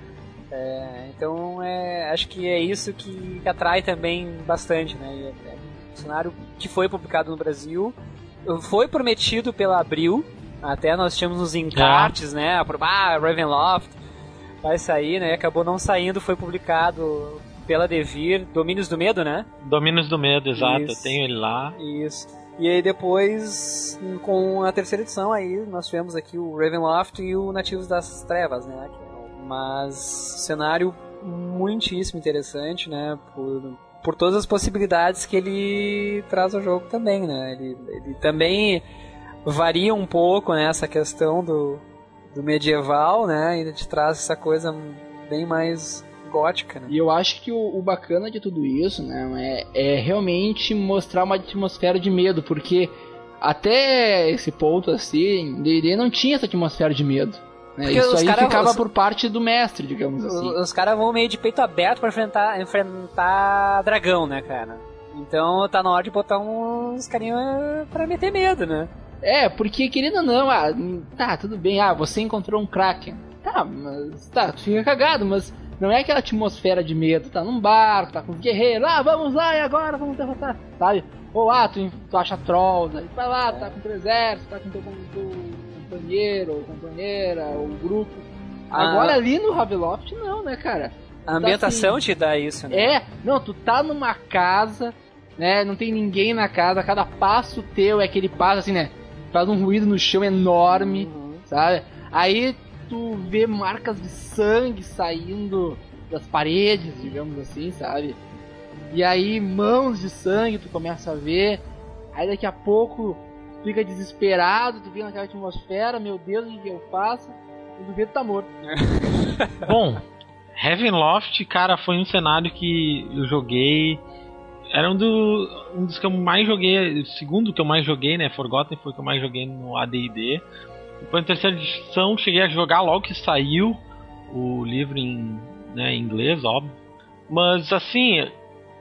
É, então é, acho que é isso que, que atrai também bastante, né? É, é um cenário que foi publicado no Brasil, foi prometido pela Abril, até nós tínhamos nos encartes, né? Ah, Ravenloft vai sair, né? Acabou não saindo, foi publicado pela Devir, Domínios do Medo, né? Domínios do Medo, exato. Isso. Eu tenho ele lá. Isso. E aí depois, com a terceira edição aí, nós tivemos aqui o Ravenloft e o Nativos das Trevas, né? é Mas cenário muitíssimo interessante, né? Por, por todas as possibilidades que ele traz ao jogo também, né? Ele, ele também varia um pouco nessa questão do, do medieval, né? E te traz essa coisa bem mais gótica, né? E eu acho que o, o bacana de tudo isso, né, é, é realmente mostrar uma atmosfera de medo, porque até esse ponto assim, D&D não tinha essa atmosfera de medo. Né? Isso aí cara- ficava os- por parte do mestre, digamos assim. Os, os caras vão meio de peito aberto pra enfrentar, enfrentar dragão, né, cara? Então tá na hora de botar uns carinha pra meter medo, né? É, porque querendo ou não, ah, tá, tudo bem, ah, você encontrou um Kraken. Tá, mas tá, tu fica cagado, mas não é aquela atmosfera de medo, tá num barco, tá com os guerreiros, ah, vamos lá e agora vamos derrotar, sabe? Ou ah, tu, tu acha trolls, aí vai lá, tá com teu exército, tá com teu, teu companheiro, ou companheira, ou grupo. Ah. Agora ali no Raveloft não, né, cara? A ambientação assim, te dá isso, né? É, não, tu tá numa casa, né? Não tem ninguém na casa, cada passo teu é aquele passo assim, né? Faz um ruído no chão enorme, Uhum. sabe? Aí tu vê marcas de sangue saindo das paredes, digamos assim, sabe? E aí mãos de sangue tu começa a ver. Aí daqui a pouco tu fica desesperado, tu fica naquela atmosfera, meu Deus, o que eu faço? E tu vê tu tá morto. Bom, Heavenloft, cara, foi um cenário que eu joguei. Era um, do, um dos que eu mais joguei. O segundo que eu mais joguei, né? Forgotten foi o que eu mais joguei no ADD. Foi a terceira edição, cheguei a jogar logo que saiu o livro em, né, em inglês, óbvio. Mas assim,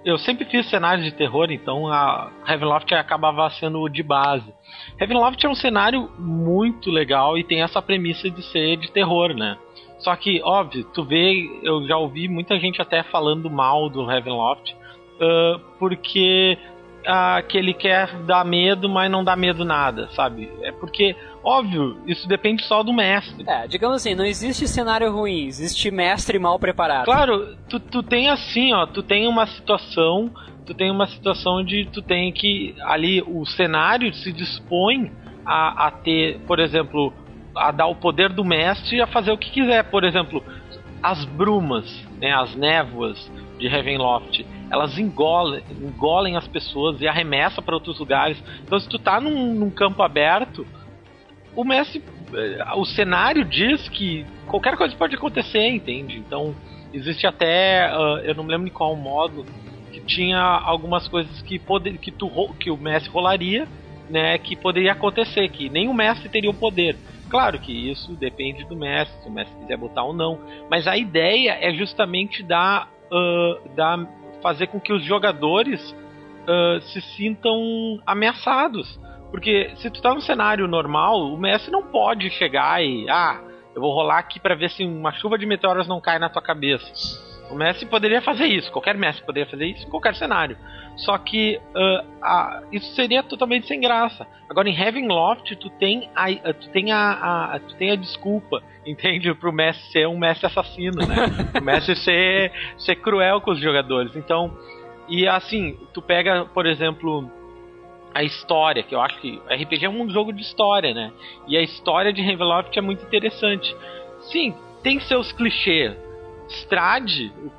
eu sempre fiz cenários de terror, então a Heavenloft acabava sendo de base. Heavenloft é um cenário muito legal e tem essa premissa de ser de terror, né? Só que, óbvio, tu vê, eu já ouvi muita gente até falando mal do Heavenloft, ah, porque ah, que ele quer dar medo, mas não dá medo nada, sabe? É porque, óbvio, isso depende só do mestre. É, digamos assim, não existe cenário ruim, existe mestre mal preparado. Claro, tu, tu tem assim, ó, tu tem uma situação, tu tem uma situação onde tu tem que ali o cenário se dispõe a, a ter, por exemplo, a dar o poder do mestre a fazer o que quiser, por exemplo, as brumas, né, as névoas de Ravenloft, elas engolem, engolem as pessoas e arremessam para outros lugares. Então, se tu tá num, num campo aberto, o mestre, eh, o cenário diz que qualquer coisa pode acontecer, entende? Então, existe até, ah, eu não me lembro de qual modo, que tinha algumas coisas que, poder, que, tu, que o mestre rolaria, né, que poderia acontecer, que nem o mestre teria o poder. Claro que isso depende do mestre, se o mestre quiser botar ou não. Mas a ideia é justamente dar, ah, dar fazer com que os jogadores ah, se sintam ameaçados. Porque se tu tá num cenário normal, o mestre não pode chegar e. Ah, eu vou rolar aqui pra ver se uma chuva de meteoros não cai na tua cabeça. O mestre poderia fazer isso, qualquer mestre poderia fazer isso em qualquer cenário. Só que ah, a- isso seria totalmente sem graça. Agora em Heavenloft tu tem a, a- tu tem a, a- tu tem a desculpa, entende? Pro mestre ser um mestre assassino, né? o mestre ser, ser cruel com os jogadores. Então, e assim, tu pega, por exemplo, a história, que eu acho que RPG é um jogo de história, né? E a história de Ravenloft é muito interessante. Sim, tem seus clichês. Strade, o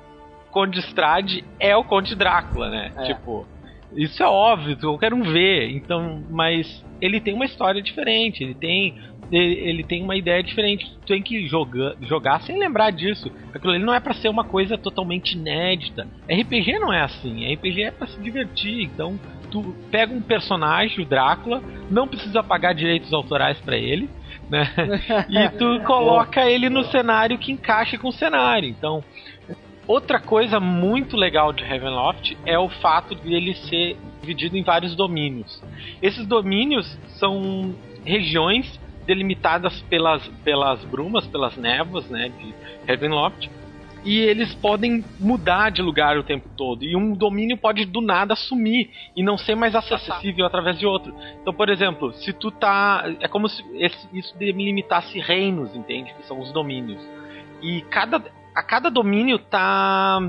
Conde Strade é o Conde Drácula, né? É. Tipo, Isso é óbvio, qualquer um vê. Então, mas ele tem uma história diferente, ele tem ele, ele tem uma ideia diferente. Tu tem que jogar, jogar sem lembrar disso. Aquilo ali não é para ser uma coisa totalmente inédita. RPG não é assim. RPG é para se divertir. Então, tu pega um personagem, o Drácula, não precisa pagar direitos autorais para ele, né? E tu coloca ele no cenário que encaixa com o cenário. Então, outra coisa muito legal de Ravenloft é o fato de ele ser dividido em vários domínios. Esses domínios são regiões delimitadas pelas, pelas brumas, pelas névoas, né, de Ravenloft. E eles podem mudar de lugar o tempo todo. E um domínio pode do nada sumir e não ser mais acessível através de outro. Então, por exemplo, se tu tá. É como se esse, isso delimitasse reinos, entende? Que são os domínios. E cada, a cada domínio tá.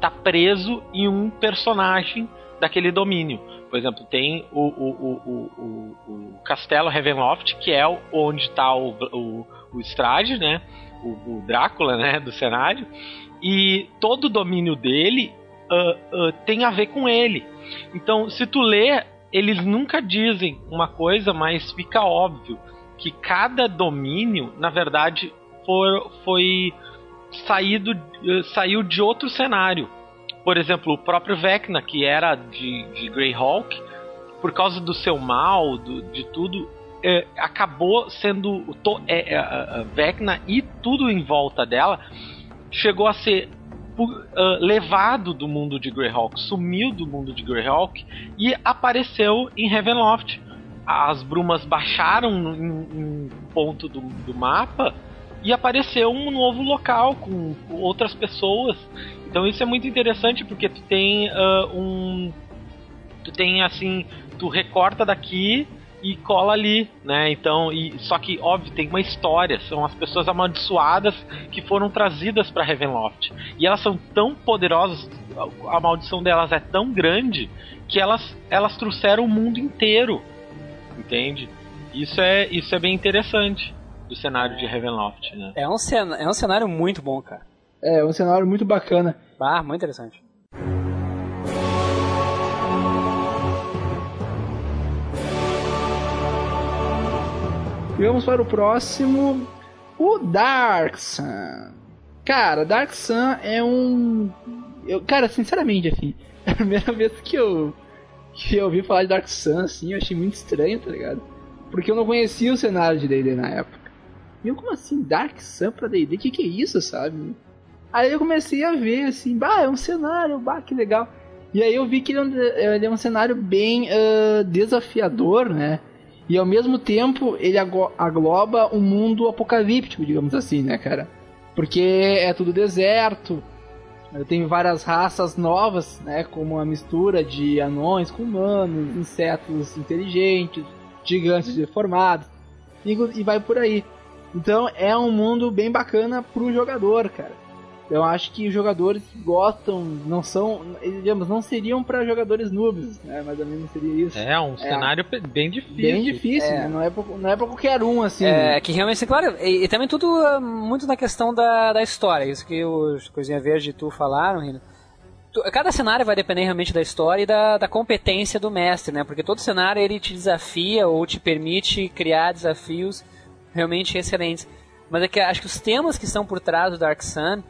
tá preso em um personagem daquele domínio. Por exemplo, tem o, o, o, o Castelo Ravenloft, que é onde está o, o, o Strade, né? O, Drácula, né? Do cenário. E todo o domínio dele uh, uh, tem a ver com ele. Então, se tu lê, eles nunca dizem uma coisa, mas fica óbvio que cada domínio, na verdade, for, foi saído, saiu de outro cenário por exemplo, o próprio Vecna, que era de, de Greyhawk, por causa do seu mal, do, de tudo, é, acabou sendo to, é, é, Vecna e tudo em volta dela chegou a ser uh, levado do mundo de Greyhawk, sumiu do mundo de Greyhawk e apareceu em Ravenloft. As brumas baixaram em um ponto do, do mapa e apareceu um novo local com outras pessoas então isso é muito interessante porque tu tem uh, um. Tu tem assim. Tu recorta daqui e cola ali, né? Então, e, só que, óbvio, tem uma história. São as pessoas amaldiçoadas que foram trazidas para Ravenloft. E elas são tão poderosas, a maldição delas é tão grande que elas, elas trouxeram o mundo inteiro. Entende? Isso é, isso é bem interessante do cenário de Ravenloft, né? É um, cen é um cenário muito bom, cara. É, um cenário muito bacana. Ah, muito interessante. E vamos para o próximo, o Dark Sun. Cara, Dark Sun é um. Eu, cara, sinceramente, assim, é a primeira vez que eu, que eu ouvi falar de Dark Sun, assim, eu achei muito estranho, tá ligado? Porque eu não conhecia o cenário de DD na época. E como assim, Dark Sun pra DD? Que, que é isso, sabe? Aí eu comecei a ver assim, bah, é um cenário, bah, que legal. E aí eu vi que ele é um, ele é um cenário bem uh, desafiador, né? E ao mesmo tempo ele agloba um mundo apocalíptico, digamos assim, né, cara? Porque é tudo deserto, tem várias raças novas, né? Como a mistura de anões com humanos, insetos inteligentes, gigantes deformados, e, vai por aí. Então é um mundo bem bacana pro jogador, cara. Eu acho que os jogadores que gostam não são, digamos, não seriam para jogadores noobs, né? Mais ou menos seria isso. É, um é, cenário bem difícil. Bem difícil, é. né? Não é, pra, não é pra qualquer um, assim. É, que realmente, claro, e, e, também tudo é muito na questão da, da história, isso que os Coisinha Verde e tu falaram, Rino. Cada cenário vai depender realmente da história e da, da competência do mestre, né? Porque todo cenário ele te desafia ou te permite criar desafios realmente excelentes. Mas é que acho que os temas que estão por trás do Dark Sun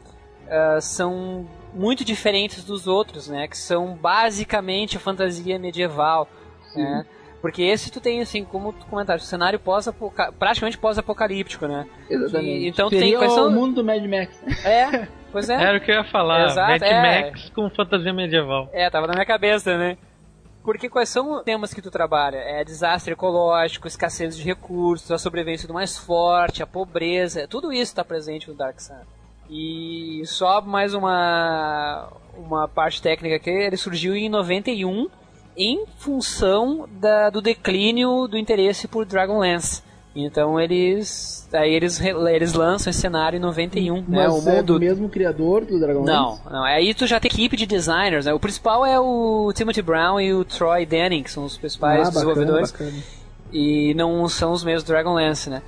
uh, são muito diferentes dos outros, né? Que são basicamente a fantasia medieval, né? Porque esse tu tem, assim, como tu comentaste, cenário pós praticamente pós-apocalíptico, né? Exatamente. E, então Seria tem quais são... o mundo do Mad Max. É, pois é. Era o que eu ia falar, Exato, Mad é. Max com fantasia medieval. É, tava na minha cabeça, né? Porque quais são os temas que tu trabalha? É desastre ecológico, escassez de recursos, a sobrevivência do mais forte, a pobreza, tudo isso está presente no Dark Sun. E só mais uma, uma parte técnica aqui, ele surgiu em 91 em função da, do declínio do interesse por Dragonlance. Então eles aí eles, eles lançam esse cenário em 91, Mas né? O é mundo do mesmo criador do Dragonlance? Não, não. Aí tu já tem equipe de designers, né? O principal é o Timothy Brown e o Troy Denning, que são os principais ah, bacana, desenvolvedores. Bacana. E não são os mesmos Dragonlance, né?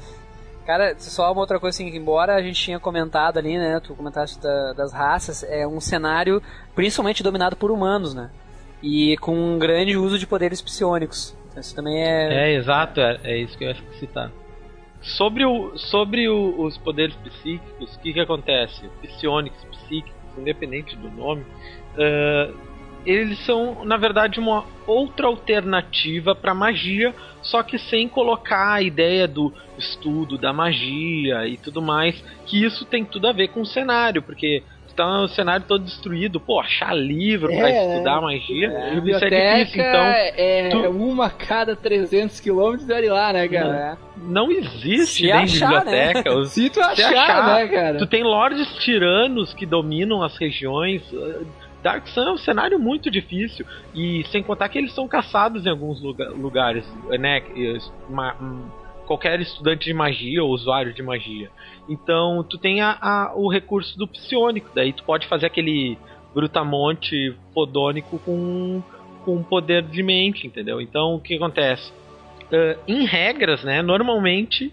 Cara, só uma outra coisa assim, embora a gente tinha comentado ali, né, tu comentaste da, das raças, é um cenário principalmente dominado por humanos, né? E com um grande uso de poderes psionicos. Isso também é. É, exato, é, é isso que eu ia citar. Sobre, o, sobre o, os poderes psíquicos, o que, que acontece? Psionicos, psíquicos, independente do nome, uh, eles são, na verdade, uma outra alternativa para magia, só que sem colocar a ideia do estudo da magia e tudo mais, que isso tem tudo a ver com o cenário, porque tá o cenário todo destruído, pô, achar livro É, pra estudar magia, A isso biblioteca é difícil, então é tu- uma a cada 300 quilômetros e olha lá, né, cara? não existe Se nem achar, né? biblioteca. Os- Se tu achar, Se achar, né, cara? Tu tem lords tiranos que dominam as regiões. Dark Sun é um cenário muito difícil. E sem contar que eles são caçados em alguns luga- lugares, né? e, ma- hum, Qualquer estudante de magia ou usuário de magia. Então tu tem a- a- o recurso do psionico. Daí tu pode fazer aquele brutamonte fodônico com, com poder de mente, entendeu? Então o que acontece? Uh, em regras, né? Normalmente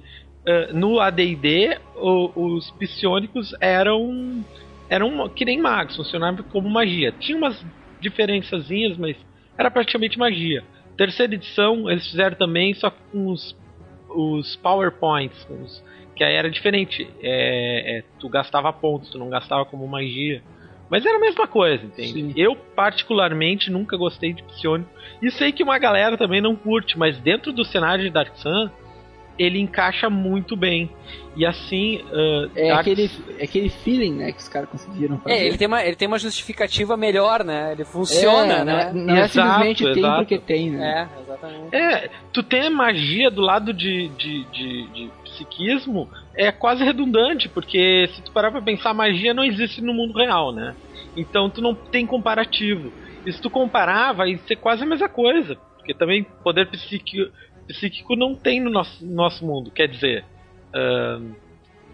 uh, no AD&D os psionicos eram eram que nem magos, funcionavam como magia. Tinha umas diferençazinhas, mas era praticamente magia. Terceira edição eles fizeram também só com os, os powerpoints, os- que aí era diferente. É, é, tu gastava pontos, tu não gastava como magia. Mas era a mesma coisa, entende? Sim. Eu, particularmente, nunca gostei de psionico. E sei que uma galera também não curte, mas dentro do cenário de Dark Sun, ele encaixa muito bem. E assim. ah, É Dark- aquele, é aquele feeling, né, que os caras conseguiram fazer. É, ele tem, uma, ele tem uma justificativa melhor, né? Ele funciona, É, né? Não é Exato, simplesmente tem exato. porque tem, né? É, exatamente. É, tu tem a magia do lado de, de, de, de psiquismo é quase redundante, porque se tu parar pra pensar, magia não existe no mundo real, né? Então tu não tem comparativo. E se tu comparar, vai ser quase a mesma coisa. Porque também poder psíquico, psíquico não tem no nosso, nosso mundo. Quer dizer, ahn,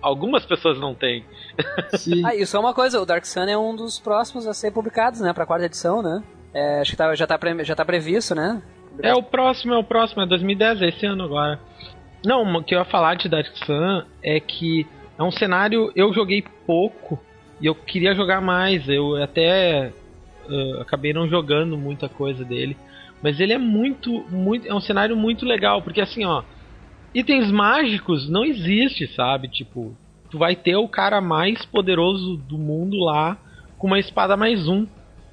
algumas pessoas não têm. Sim. Ah, e só uma coisa, o Dark Sun é um dos próximos a ser publicados, né? Pra quarta edição, né? É, acho que tá- já, tá pre- já tá previsto, né? É o próximo, é o próximo, é 2010, é esse ano agora. Não, o que eu ia falar de Dark Sun é que é um cenário. Eu joguei pouco e eu queria jogar mais. Eu até ah, acabei não jogando muita coisa dele. Mas ele é muito, muito. É um cenário muito legal, porque assim, ó. Itens mágicos não existe, sabe? Tipo, tu vai ter o cara mais poderoso do mundo lá com uma espada mais um,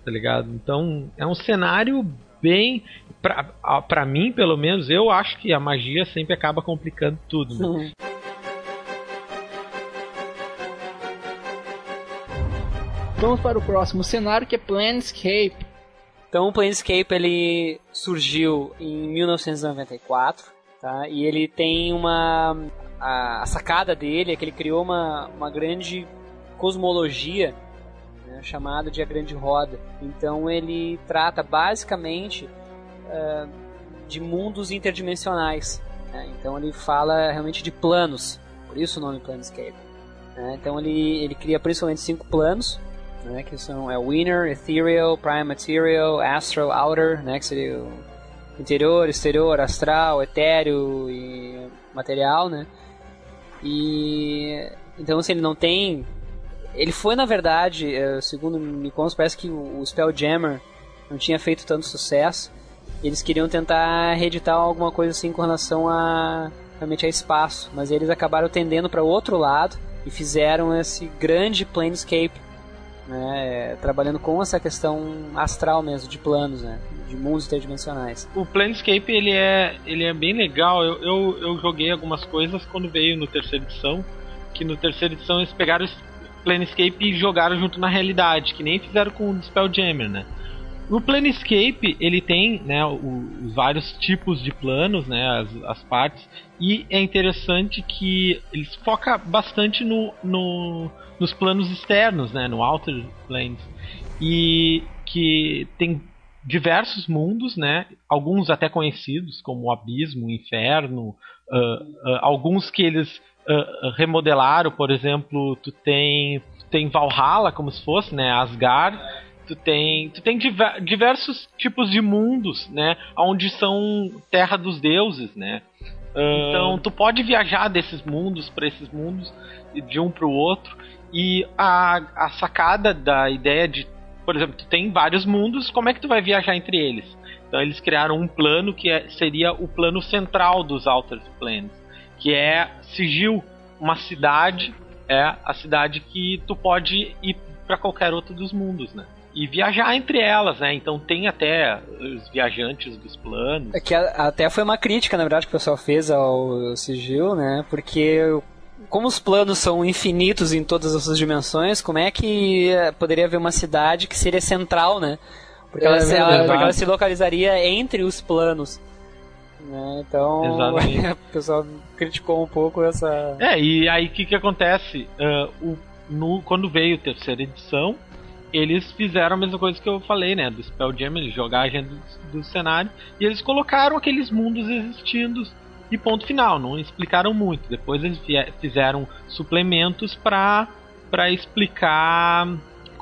tá ligado? Então é um cenário bem. Pra, pra mim, pelo menos, eu acho que a magia sempre acaba complicando tudo. Né? Vamos para o próximo cenário que é Planescape. Então o Planescape ele surgiu em 1994, tá? E ele tem uma a, sacada dele é que ele criou uma, uma grande cosmologia né, chamada de a Grande Roda. Então ele trata basicamente ah, de mundos interdimensionais. né? Então ele fala realmente de planos, por isso o nome Planescape. né? Então ele, ele cria principalmente cinco planos né, que são é Winner, Ethereal, Prime Material, Astral, Outer, né, que seria o interior, exterior, astral, etéreo e material, né? E então assim, ele não tem ele foi na verdade, eh, segundo me consta, parece que o o Spelljammer não tinha feito tanto sucesso. Eles queriam tentar reeditar alguma coisa assim com relação a realmente a espaço, mas eles acabaram tendendo para outro lado e fizeram esse grande Planescape né, trabalhando com essa questão astral mesmo, de planos, né, de mundos interdimensionais. O Planescape ele é, ele é bem legal. Eu, eu, eu joguei algumas coisas quando veio no terceira edição. Que no terceira edição eles pegaram Planescape e jogaram junto na realidade, que nem fizeram com o Spelljammer, né? O Planescape ele tem né, os vários tipos de planos, né, as, as partes, e é interessante que eles foca bastante no, no, nos planos externos, né, no Outer Planes, e que tem diversos mundos, né? Alguns até conhecidos, como o Abismo, o Inferno, ah, ah, alguns que eles ah, remodelaram, por exemplo, tu tem, tu tem Valhalla como se fosse, né? Asgard. Tu tem, tu tem diver- diversos tipos de mundos, né? Onde são terra dos deuses, né? Então tu pode viajar desses mundos para esses mundos, de um para o outro. E a, a sacada da ideia de por exemplo, tu tem vários mundos, como é que tu vai viajar entre eles? Então eles criaram um plano que é, seria o plano central dos Outer Planes, que é Sigil, uma cidade, é a cidade que tu pode ir para qualquer outro dos mundos, né? E viajar entre elas, né? Então tem até os viajantes dos planos. É que a- até foi uma crítica, na verdade, que o pessoal fez ao Sigil, né? Porque como os planos são infinitos em todas as suas dimensões, como é que eh, poderia haver uma cidade que seria central, né? Porque, É ela, se, ela- porque ela se localizaria entre os planos. né? Então, Exatamente. o pessoal criticou um pouco essa. É, e aí o que, que acontece? Ah, o, no, quando veio a terceira edição, eles fizeram a mesma coisa que eu falei, né? Do Spelljam, eles jogaram a agenda do, do cenário e eles colocaram aqueles mundos existindo e ponto final, não explicaram muito. Depois eles fizeram suplementos pra, pra explicar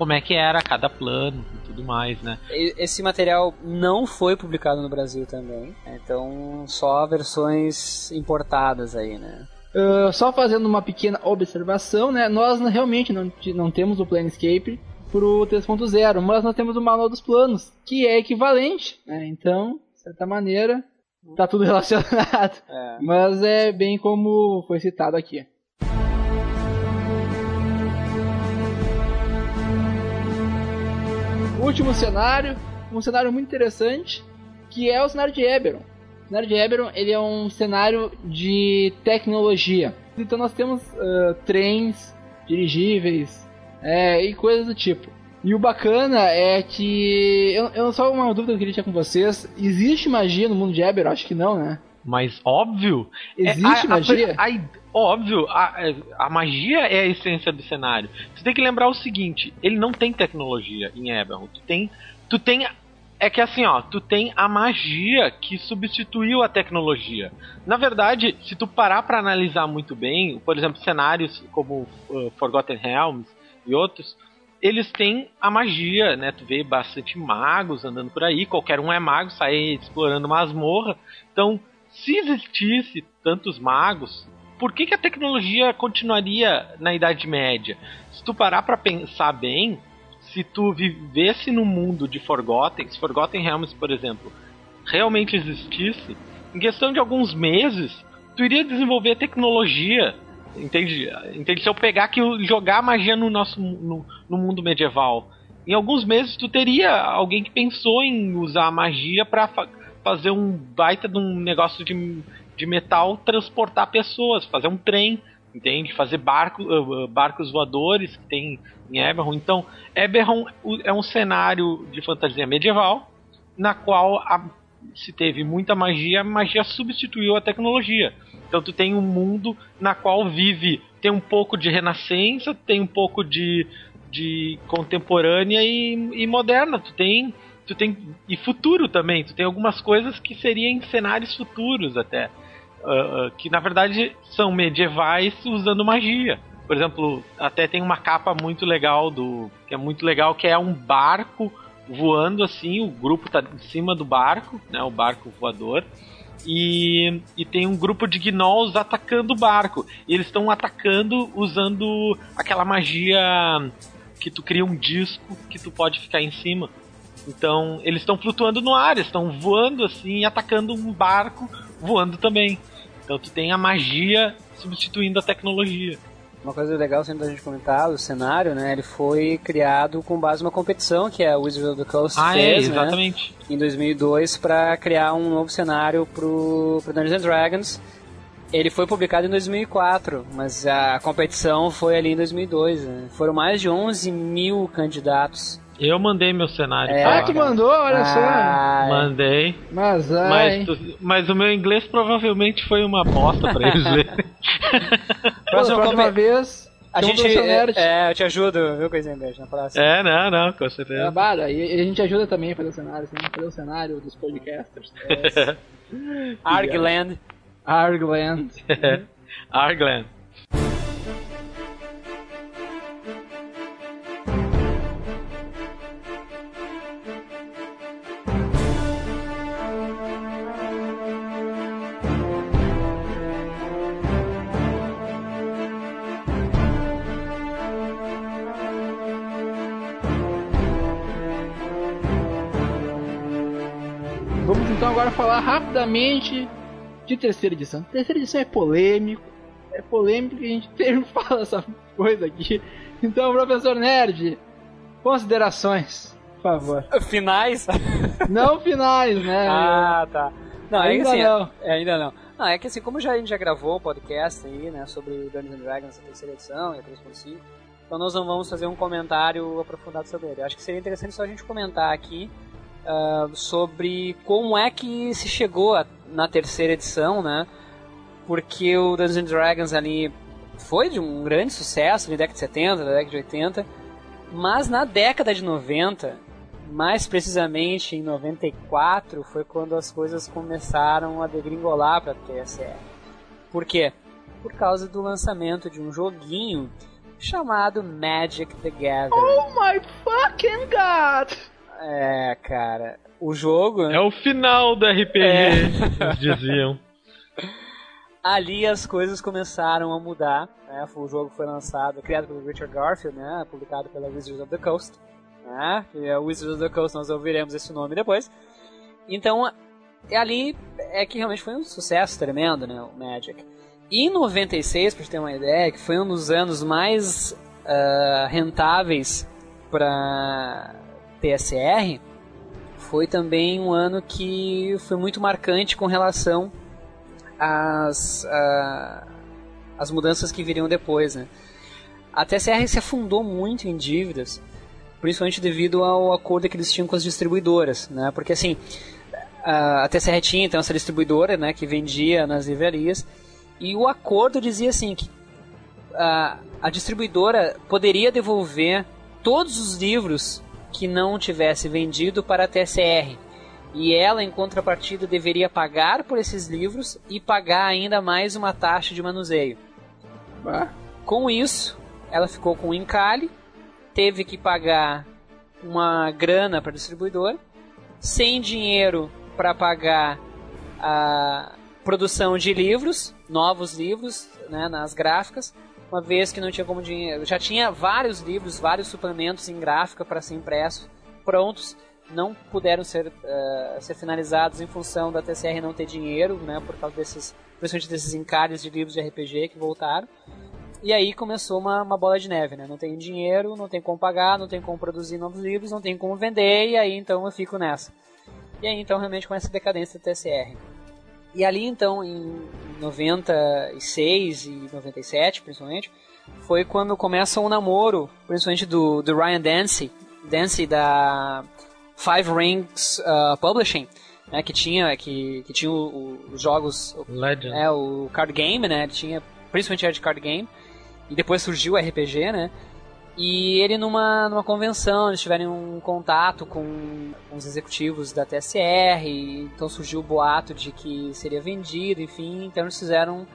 como é que era cada plano e tudo mais, né? Esse material não foi publicado no Brasil também, né? então só versões importadas aí, né? Uh, só fazendo uma pequena observação, né? Nós realmente não, não temos o Planescape pro 3.0, mas nós temos o Manual dos Planos, que é equivalente, né? Então, de certa maneira, tá tudo relacionado. É. Mas é bem como foi citado aqui. Último cenário, um cenário muito interessante, que é o cenário de Eberron. O cenário de Eberron ele é um cenário de tecnologia. Então nós temos ah, trens, dirigíveis é, e coisas do tipo. E o bacana é que. Eu, eu só uma dúvida que eu queria tirar com vocês. Existe magia no mundo de Eberron? Acho que não, né? Mas óbvio, Existe É, a- a- magia? a- óbvio, a, a magia é a essência do cenário. Você tem que lembrar o seguinte: ele não tem tecnologia em Eberron. Tu tem, tu tem, é que assim, ó, tu tem a magia que substituiu a tecnologia. Na verdade, se tu parar pra analisar muito bem, por exemplo, cenários como uh, Forgotten Realms e outros, eles têm a magia, né? Tu vê bastante magos andando por aí, qualquer um é mago, sai explorando masmorra. Então, se existisse tantos magos, por que, que a tecnologia continuaria na Idade Média? Se tu parar pra pensar bem, se tu vivesse no mundo de Forgotten, se Forgotten Realms, por exemplo, realmente existisse, em questão de alguns meses, tu iria desenvolver tecnologia. Entende? Entende? Se eu pegar que jogar magia no nosso no, no mundo medieval, em alguns meses tu teria alguém que pensou em usar a magia pra fa fazer um baita de um negócio de, de metal transportar pessoas, fazer um trem, entende? Fazer barco, uh, barcos voadores que tem em Eberron. Então, Eberron é um cenário de fantasia medieval na qual a- se teve muita magia, a magia substituiu a tecnologia. Então tu tem um mundo na qual vive, tem um pouco de renascença, tem um pouco de, de contemporânea e, e moderna. Tu tem, tu tem e futuro também. Tu tem algumas coisas que seriam cenários futuros até, ah, que na verdade são medievais usando magia. Por exemplo, até tem uma capa muito legal do que é muito legal que é um barco voando assim, o grupo tá em cima do barco, né, o barco voador. E, e tem um grupo de gnolls atacando o barco. E eles estão atacando usando aquela magia que tu cria um disco que tu pode ficar em cima. Então, eles estão flutuando no ar, estão voando assim atacando um barco voando também. Então, tu tem a magia substituindo a tecnologia. Uma coisa legal sempre da gente comentar, o cenário, né? Ele foi criado com base numa competição que a Wizards of the Coast Ah, é, fez, né? exatamente. Em 2002 para criar um novo cenário pro, pro Dungeons and Dragons. Ele foi publicado em 2004, mas a competição foi ali em 2002. Né? Foram mais de 11 mil candidatos. Eu mandei meu cenário. É. Ah, tu mandou, olha só. Ah, Mandei. Mas, ai. Mas, tu- mas o meu inglês provavelmente foi uma bosta pra eles lerem. Próxima próxima vez, a gente. nerd. É, eu te ajudo, viu, Coisinha Beijo, na próxima. é, não, não, com certeza. Trabalho, e a gente ajuda também a fazer o cenário, assim, fazer o cenário dos podcasters. Argland. Argland. Argland. Falar rapidamente de terceira edição. Terceira edição é polêmico. É polêmico que a gente sempre fala essa coisa aqui. Então, professor Nerd, considerações, por favor. Finais? Não finais, né? ah, tá. Não, é Ainda assim, não. É, ainda não. Não, é que assim, como já, a gente já gravou um podcast aí, né, sobre o Dungeons and Dragons, a terceira edição e a 3.5, então nós não vamos fazer um comentário aprofundado sobre ele. Eu acho que seria interessante só a gente comentar aqui ah, sobre como é que se chegou a- na terceira edição, né, porque o Dungeons and Dragons ali foi de um grande sucesso na década de 70, na década de 80, mas na década de 90, mais precisamente em 94, foi quando as coisas começaram a degringolar para a TSR. Por quê? Por causa do lançamento de um joguinho chamado Magic the Gathering. Oh my fucking god! É, cara, o jogo É o final do RPG, eles diziam. ali as coisas começaram a mudar. Né? O jogo foi lançado, criado pelo Richard Garfield, né? publicado pela Wizards of the Coast. Né? E a Wizards of the Coast nós ouviremos esse nome depois. Então, é ali é que realmente foi um sucesso tremendo, né? O Magic. E em 96, pra gente ter uma ideia, que foi um dos anos mais ah, rentáveis para TSR, foi também um ano que foi muito marcante com relação às, ah, às mudanças que viriam depois. Né? A TSR se afundou muito em dívidas, principalmente devido ao acordo que eles tinham com as distribuidoras. Né? Porque assim, a a TSR tinha então essa distribuidora né, que vendia nas livrarias, e o acordo dizia assim que a, a distribuidora poderia devolver todos os livros que não tivesse vendido para a TSR. E ela, em contrapartida, deveria pagar por esses livros e pagar ainda mais uma taxa de manuseio. Bah. Com isso, ela ficou com o encalhe, teve que pagar uma grana para a distribuidora, sem dinheiro para pagar a produção de livros, novos livros, né, nas gráficas, uma vez que não tinha como dinheiro. Já tinha vários livros, vários suplementos em gráfica para ser impressos, prontos, não puderam ser, eh, ser finalizados em função da TCR não ter dinheiro, né, por causa desses, principalmente desses encalhes de livros de RPG que voltaram. E aí começou uma, uma bola de neve, né? Não tem dinheiro, não tem como pagar, não tem como produzir novos livros, não tem como vender, e aí então eu fico nessa. E aí então realmente começa a decadência da TSR. E ali então, em 96 e 97 principalmente, foi quando começa o namoro, principalmente do, do Ryan Dancy, Dancy da Five Rings uh, Publishing, né, que tinha, que, que tinha os jogos, Legend. é, o card game, né, tinha principalmente era de card game, e depois surgiu o RPG, né, e ele numa, numa convenção, eles tiveram um contato com, os executivos da TSR, então surgiu o boato de que seria vendido, enfim, então eles fizeram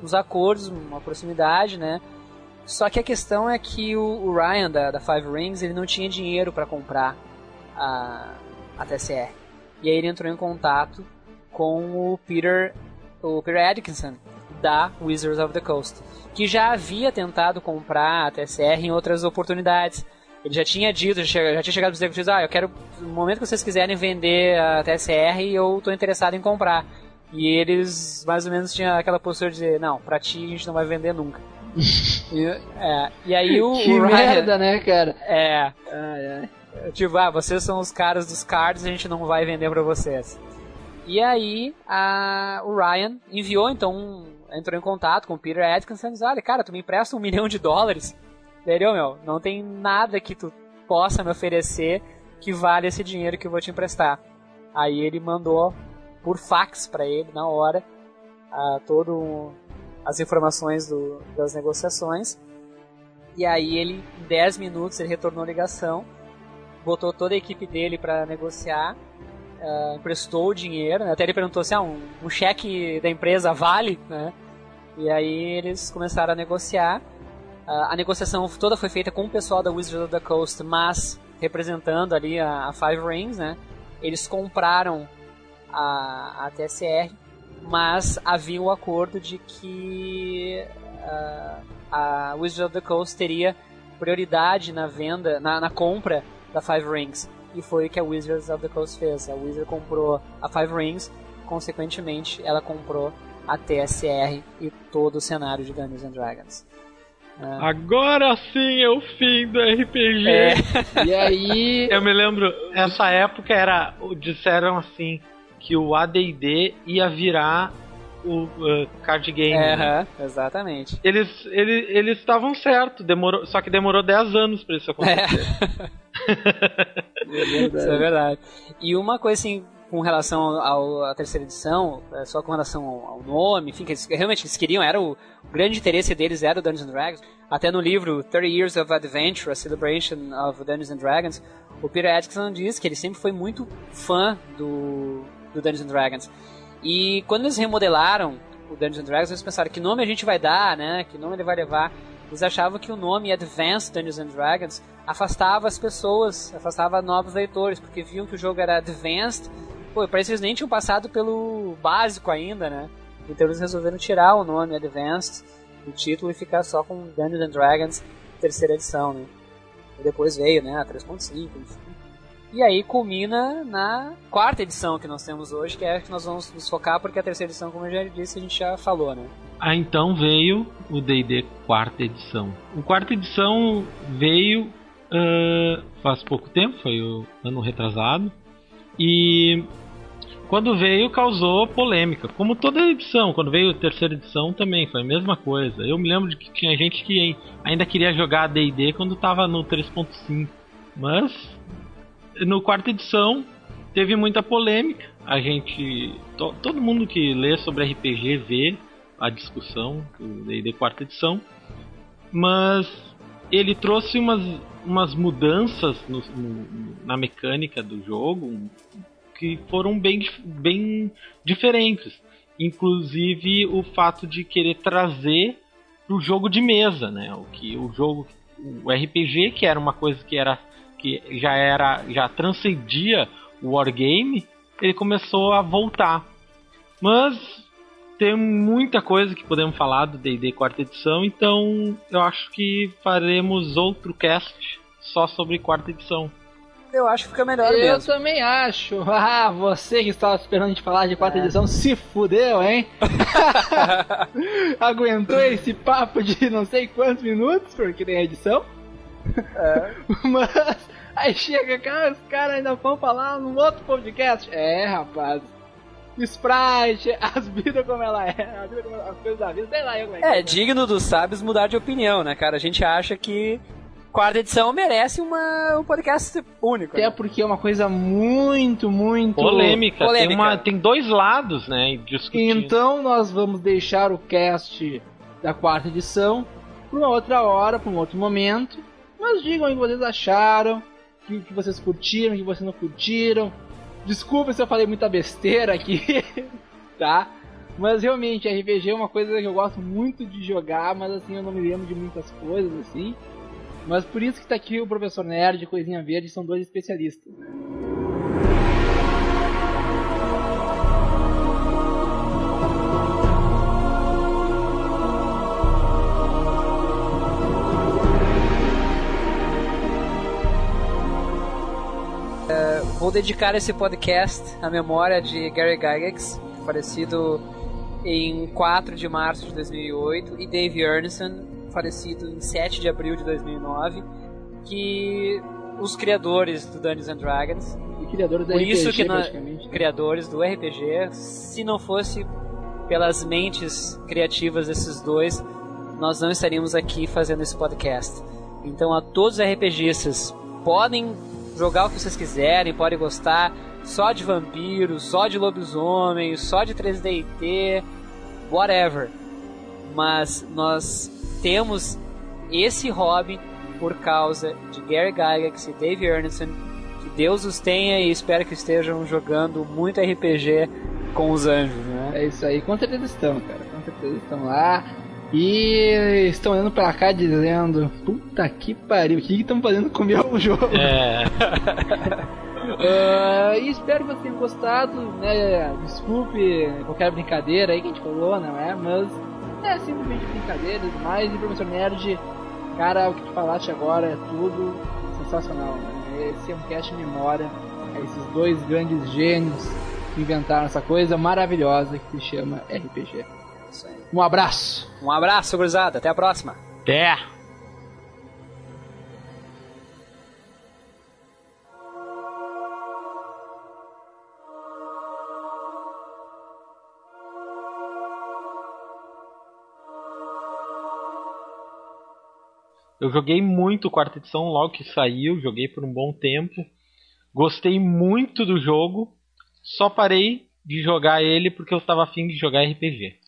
uns acordos, uma proximidade, né? Só que a questão é que o, o Ryan da, da Five Rings ele não tinha dinheiro para comprar a, a TSR. E aí ele entrou em contato com o Peter, o Peter Atkinson da Wizards of the Coast, que já havia tentado comprar a TSR em outras oportunidades. Ele já tinha dito, já tinha chegado para os executivos, ah, eu quero, no momento que vocês quiserem vender a TSR, eu estou interessado em comprar. E eles mais ou menos tinham aquela postura de dizer, não, pra ti a gente não vai vender nunca. e, é, e aí o, que o Ryan, merda, né, cara? É, Ai, ai. tipo, ah, vocês são os caras dos cards, a gente não vai vender pra vocês. E aí a, o Ryan enviou, então, um- entrou em contato com o Peter Atkinson e disse, olha, cara, tu me empresta um milhão de dólares? Entendeu, meu? Não tem nada que tu possa me oferecer que vale esse dinheiro que eu vou te emprestar. Aí ele mandou por fax pra ele, na hora, a, todo as informações do- das negociações. E aí ele, em 10 minutos, ele retornou a ligação, botou toda a equipe dele para negociar, ah, emprestou o dinheiro, né? até ele perguntou se ah, um, um cheque da empresa vale, né? E aí eles começaram a negociar. A negociação toda foi feita com o pessoal da Wizards of the Coast, mas representando ali a, a Five Rings, né? Eles compraram a, a TSR, mas havia o acordo de que ah, a Wizards of the Coast teria prioridade na venda, na, na compra da Five Rings. e foi o que a Wizards of the Coast fez. A Wizard comprou a Five Rings, consequentemente, ela comprou a TSR e todo o cenário de Dungeons and Dragons. É. Agora sim é o fim do RPG. É. E aí. Eu me lembro, essa época era. Disseram assim que o ADD ia virar o uh, card game. É, né? exatamente. Eles eles eles estavam certo, demorou, só que demorou 10 anos pra isso acontecer. Isso é verdade. E uma coisa assim, com relação ao- à terceira edição, é, só com relação ao, nome, enfim, que eles, realmente eles queriam, era o, o grande interesse deles era o Dungeons and Dragons. Até no livro 30 Years of Adventure, a Celebration of Dungeons and Dragons, o Peter Atkinson diz que ele sempre foi muito fã do, do Dungeons and Dragons. E quando eles remodelaram o Dungeons and Dragons, eles pensaram que nome a gente vai dar, né? Que nome ele vai levar. Eles achavam que o nome Advanced Dungeons and Dragons afastava as pessoas, afastava novos leitores, porque viam que o jogo era Advanced. Pô, parece que eles nem tinham passado pelo básico ainda, né? Então eles resolveram tirar o nome Advanced do título e ficar só com Dungeons and Dragons terceira edição, né? E depois veio, né, a 3.5, enfim. E aí culmina na quarta edição que nós temos hoje, que é a que nós vamos nos focar, porque a terceira edição, como eu já disse, a gente já falou, né? Ah, então veio o D&D quarta edição. O quarta edição veio ah, faz pouco tempo, foi o ano retrasado. E quando veio causou polêmica, como toda edição. Quando veio a terceira edição também foi a mesma coisa. Eu me lembro de que tinha gente que ainda queria jogar D&D quando estava no 3.5, mas no quarta edição teve muita polêmica. A gente, to- todo mundo que lê sobre RPG vê a discussão do D&D quarta edição, mas ele trouxe umas, umas mudanças no- no- na mecânica do jogo que foram bem, bem diferentes. Inclusive o fato de querer trazer pro jogo de mesa, né? O que o jogo, o RPG que era uma coisa que era que já era já transcendia o wargame, ele começou a voltar. Mas tem muita coisa que podemos falar do D&D quarta edição, então eu acho que faremos outro cast só sobre quarta edição. Eu acho que fica melhor Eu mesmo. também acho. Ah, você que estava esperando a gente falar de quarta edição, se fudeu, hein? Aguentou esse papo de não sei quantos minutos, porque tem a edição. Mas aí chega, cara, os caras ainda vão falar num outro podcast. É, rapaz. Sprite, as vidas como ela é, a vida como ela- as coisas da vida, sei lá eu como é que É, digno dos sábios mudar de opinião, né, cara? A gente acha que quarta edição merece uma, um podcast único. Até né? porque é uma coisa muito, muito Polêmica, polêmica. Tem, uma, tem dois lados, né, discutindo. Então nós vamos deixar o cast da quarta edição para uma outra hora, para um outro momento. Mas digam aí o que vocês acharam, o que, que vocês curtiram, o que vocês não curtiram. Desculpa se eu falei muita besteira aqui, tá? Mas realmente, RPG é uma coisa que eu gosto muito de jogar, mas assim, eu não me lembro de muitas coisas assim. Mas por isso que tá aqui o Professor Nerd e Coisinha Verde, são dois especialistas. né? Vou dedicar esse podcast à memória de Gary Gygax, falecido em 4 de março de 2008, e Dave Ernison, falecido em 7 de abril de 2009, que os criadores do Dungeons and Dragons, E criadores da Por RPG, isso que praticamente. criadores do RPG, se não fosse pelas mentes criativas desses dois, nós não estaríamos aqui fazendo esse podcast. Então a todos os RPGistas, podem jogar o que vocês quiserem, podem gostar só de vampiros, só de lobisomem, só de 3D&T, whatever. Mas nós temos esse hobby por causa de Gary Gygax e Dave Ernison. Que Deus os tenha e espero que estejam jogando muito RPG com os anjos, né? É isso aí, com certeza estão, cara. Com certeza estão lá. E estão olhando pra cá dizendo: Puta que pariu, o que estão fazendo com o meu jogo? É, Ah, e espero que vocês tenham gostado, né? Desculpe qualquer brincadeira aí que a gente falou, não é? Mas é simplesmente brincadeira e mais. E professor Nerd, cara, o que tu falaste agora é tudo sensacional, né? Esse é um cast memória a esses dois grandes gênios que inventaram essa coisa maravilhosa que se chama RPG. Um abraço! Um abraço, gurizada. Até a próxima. Até! Eu joguei muito quarta edição logo que saiu, joguei por um bom tempo. Gostei muito do jogo, só parei de jogar ele porque eu estava afim de jogar RPG.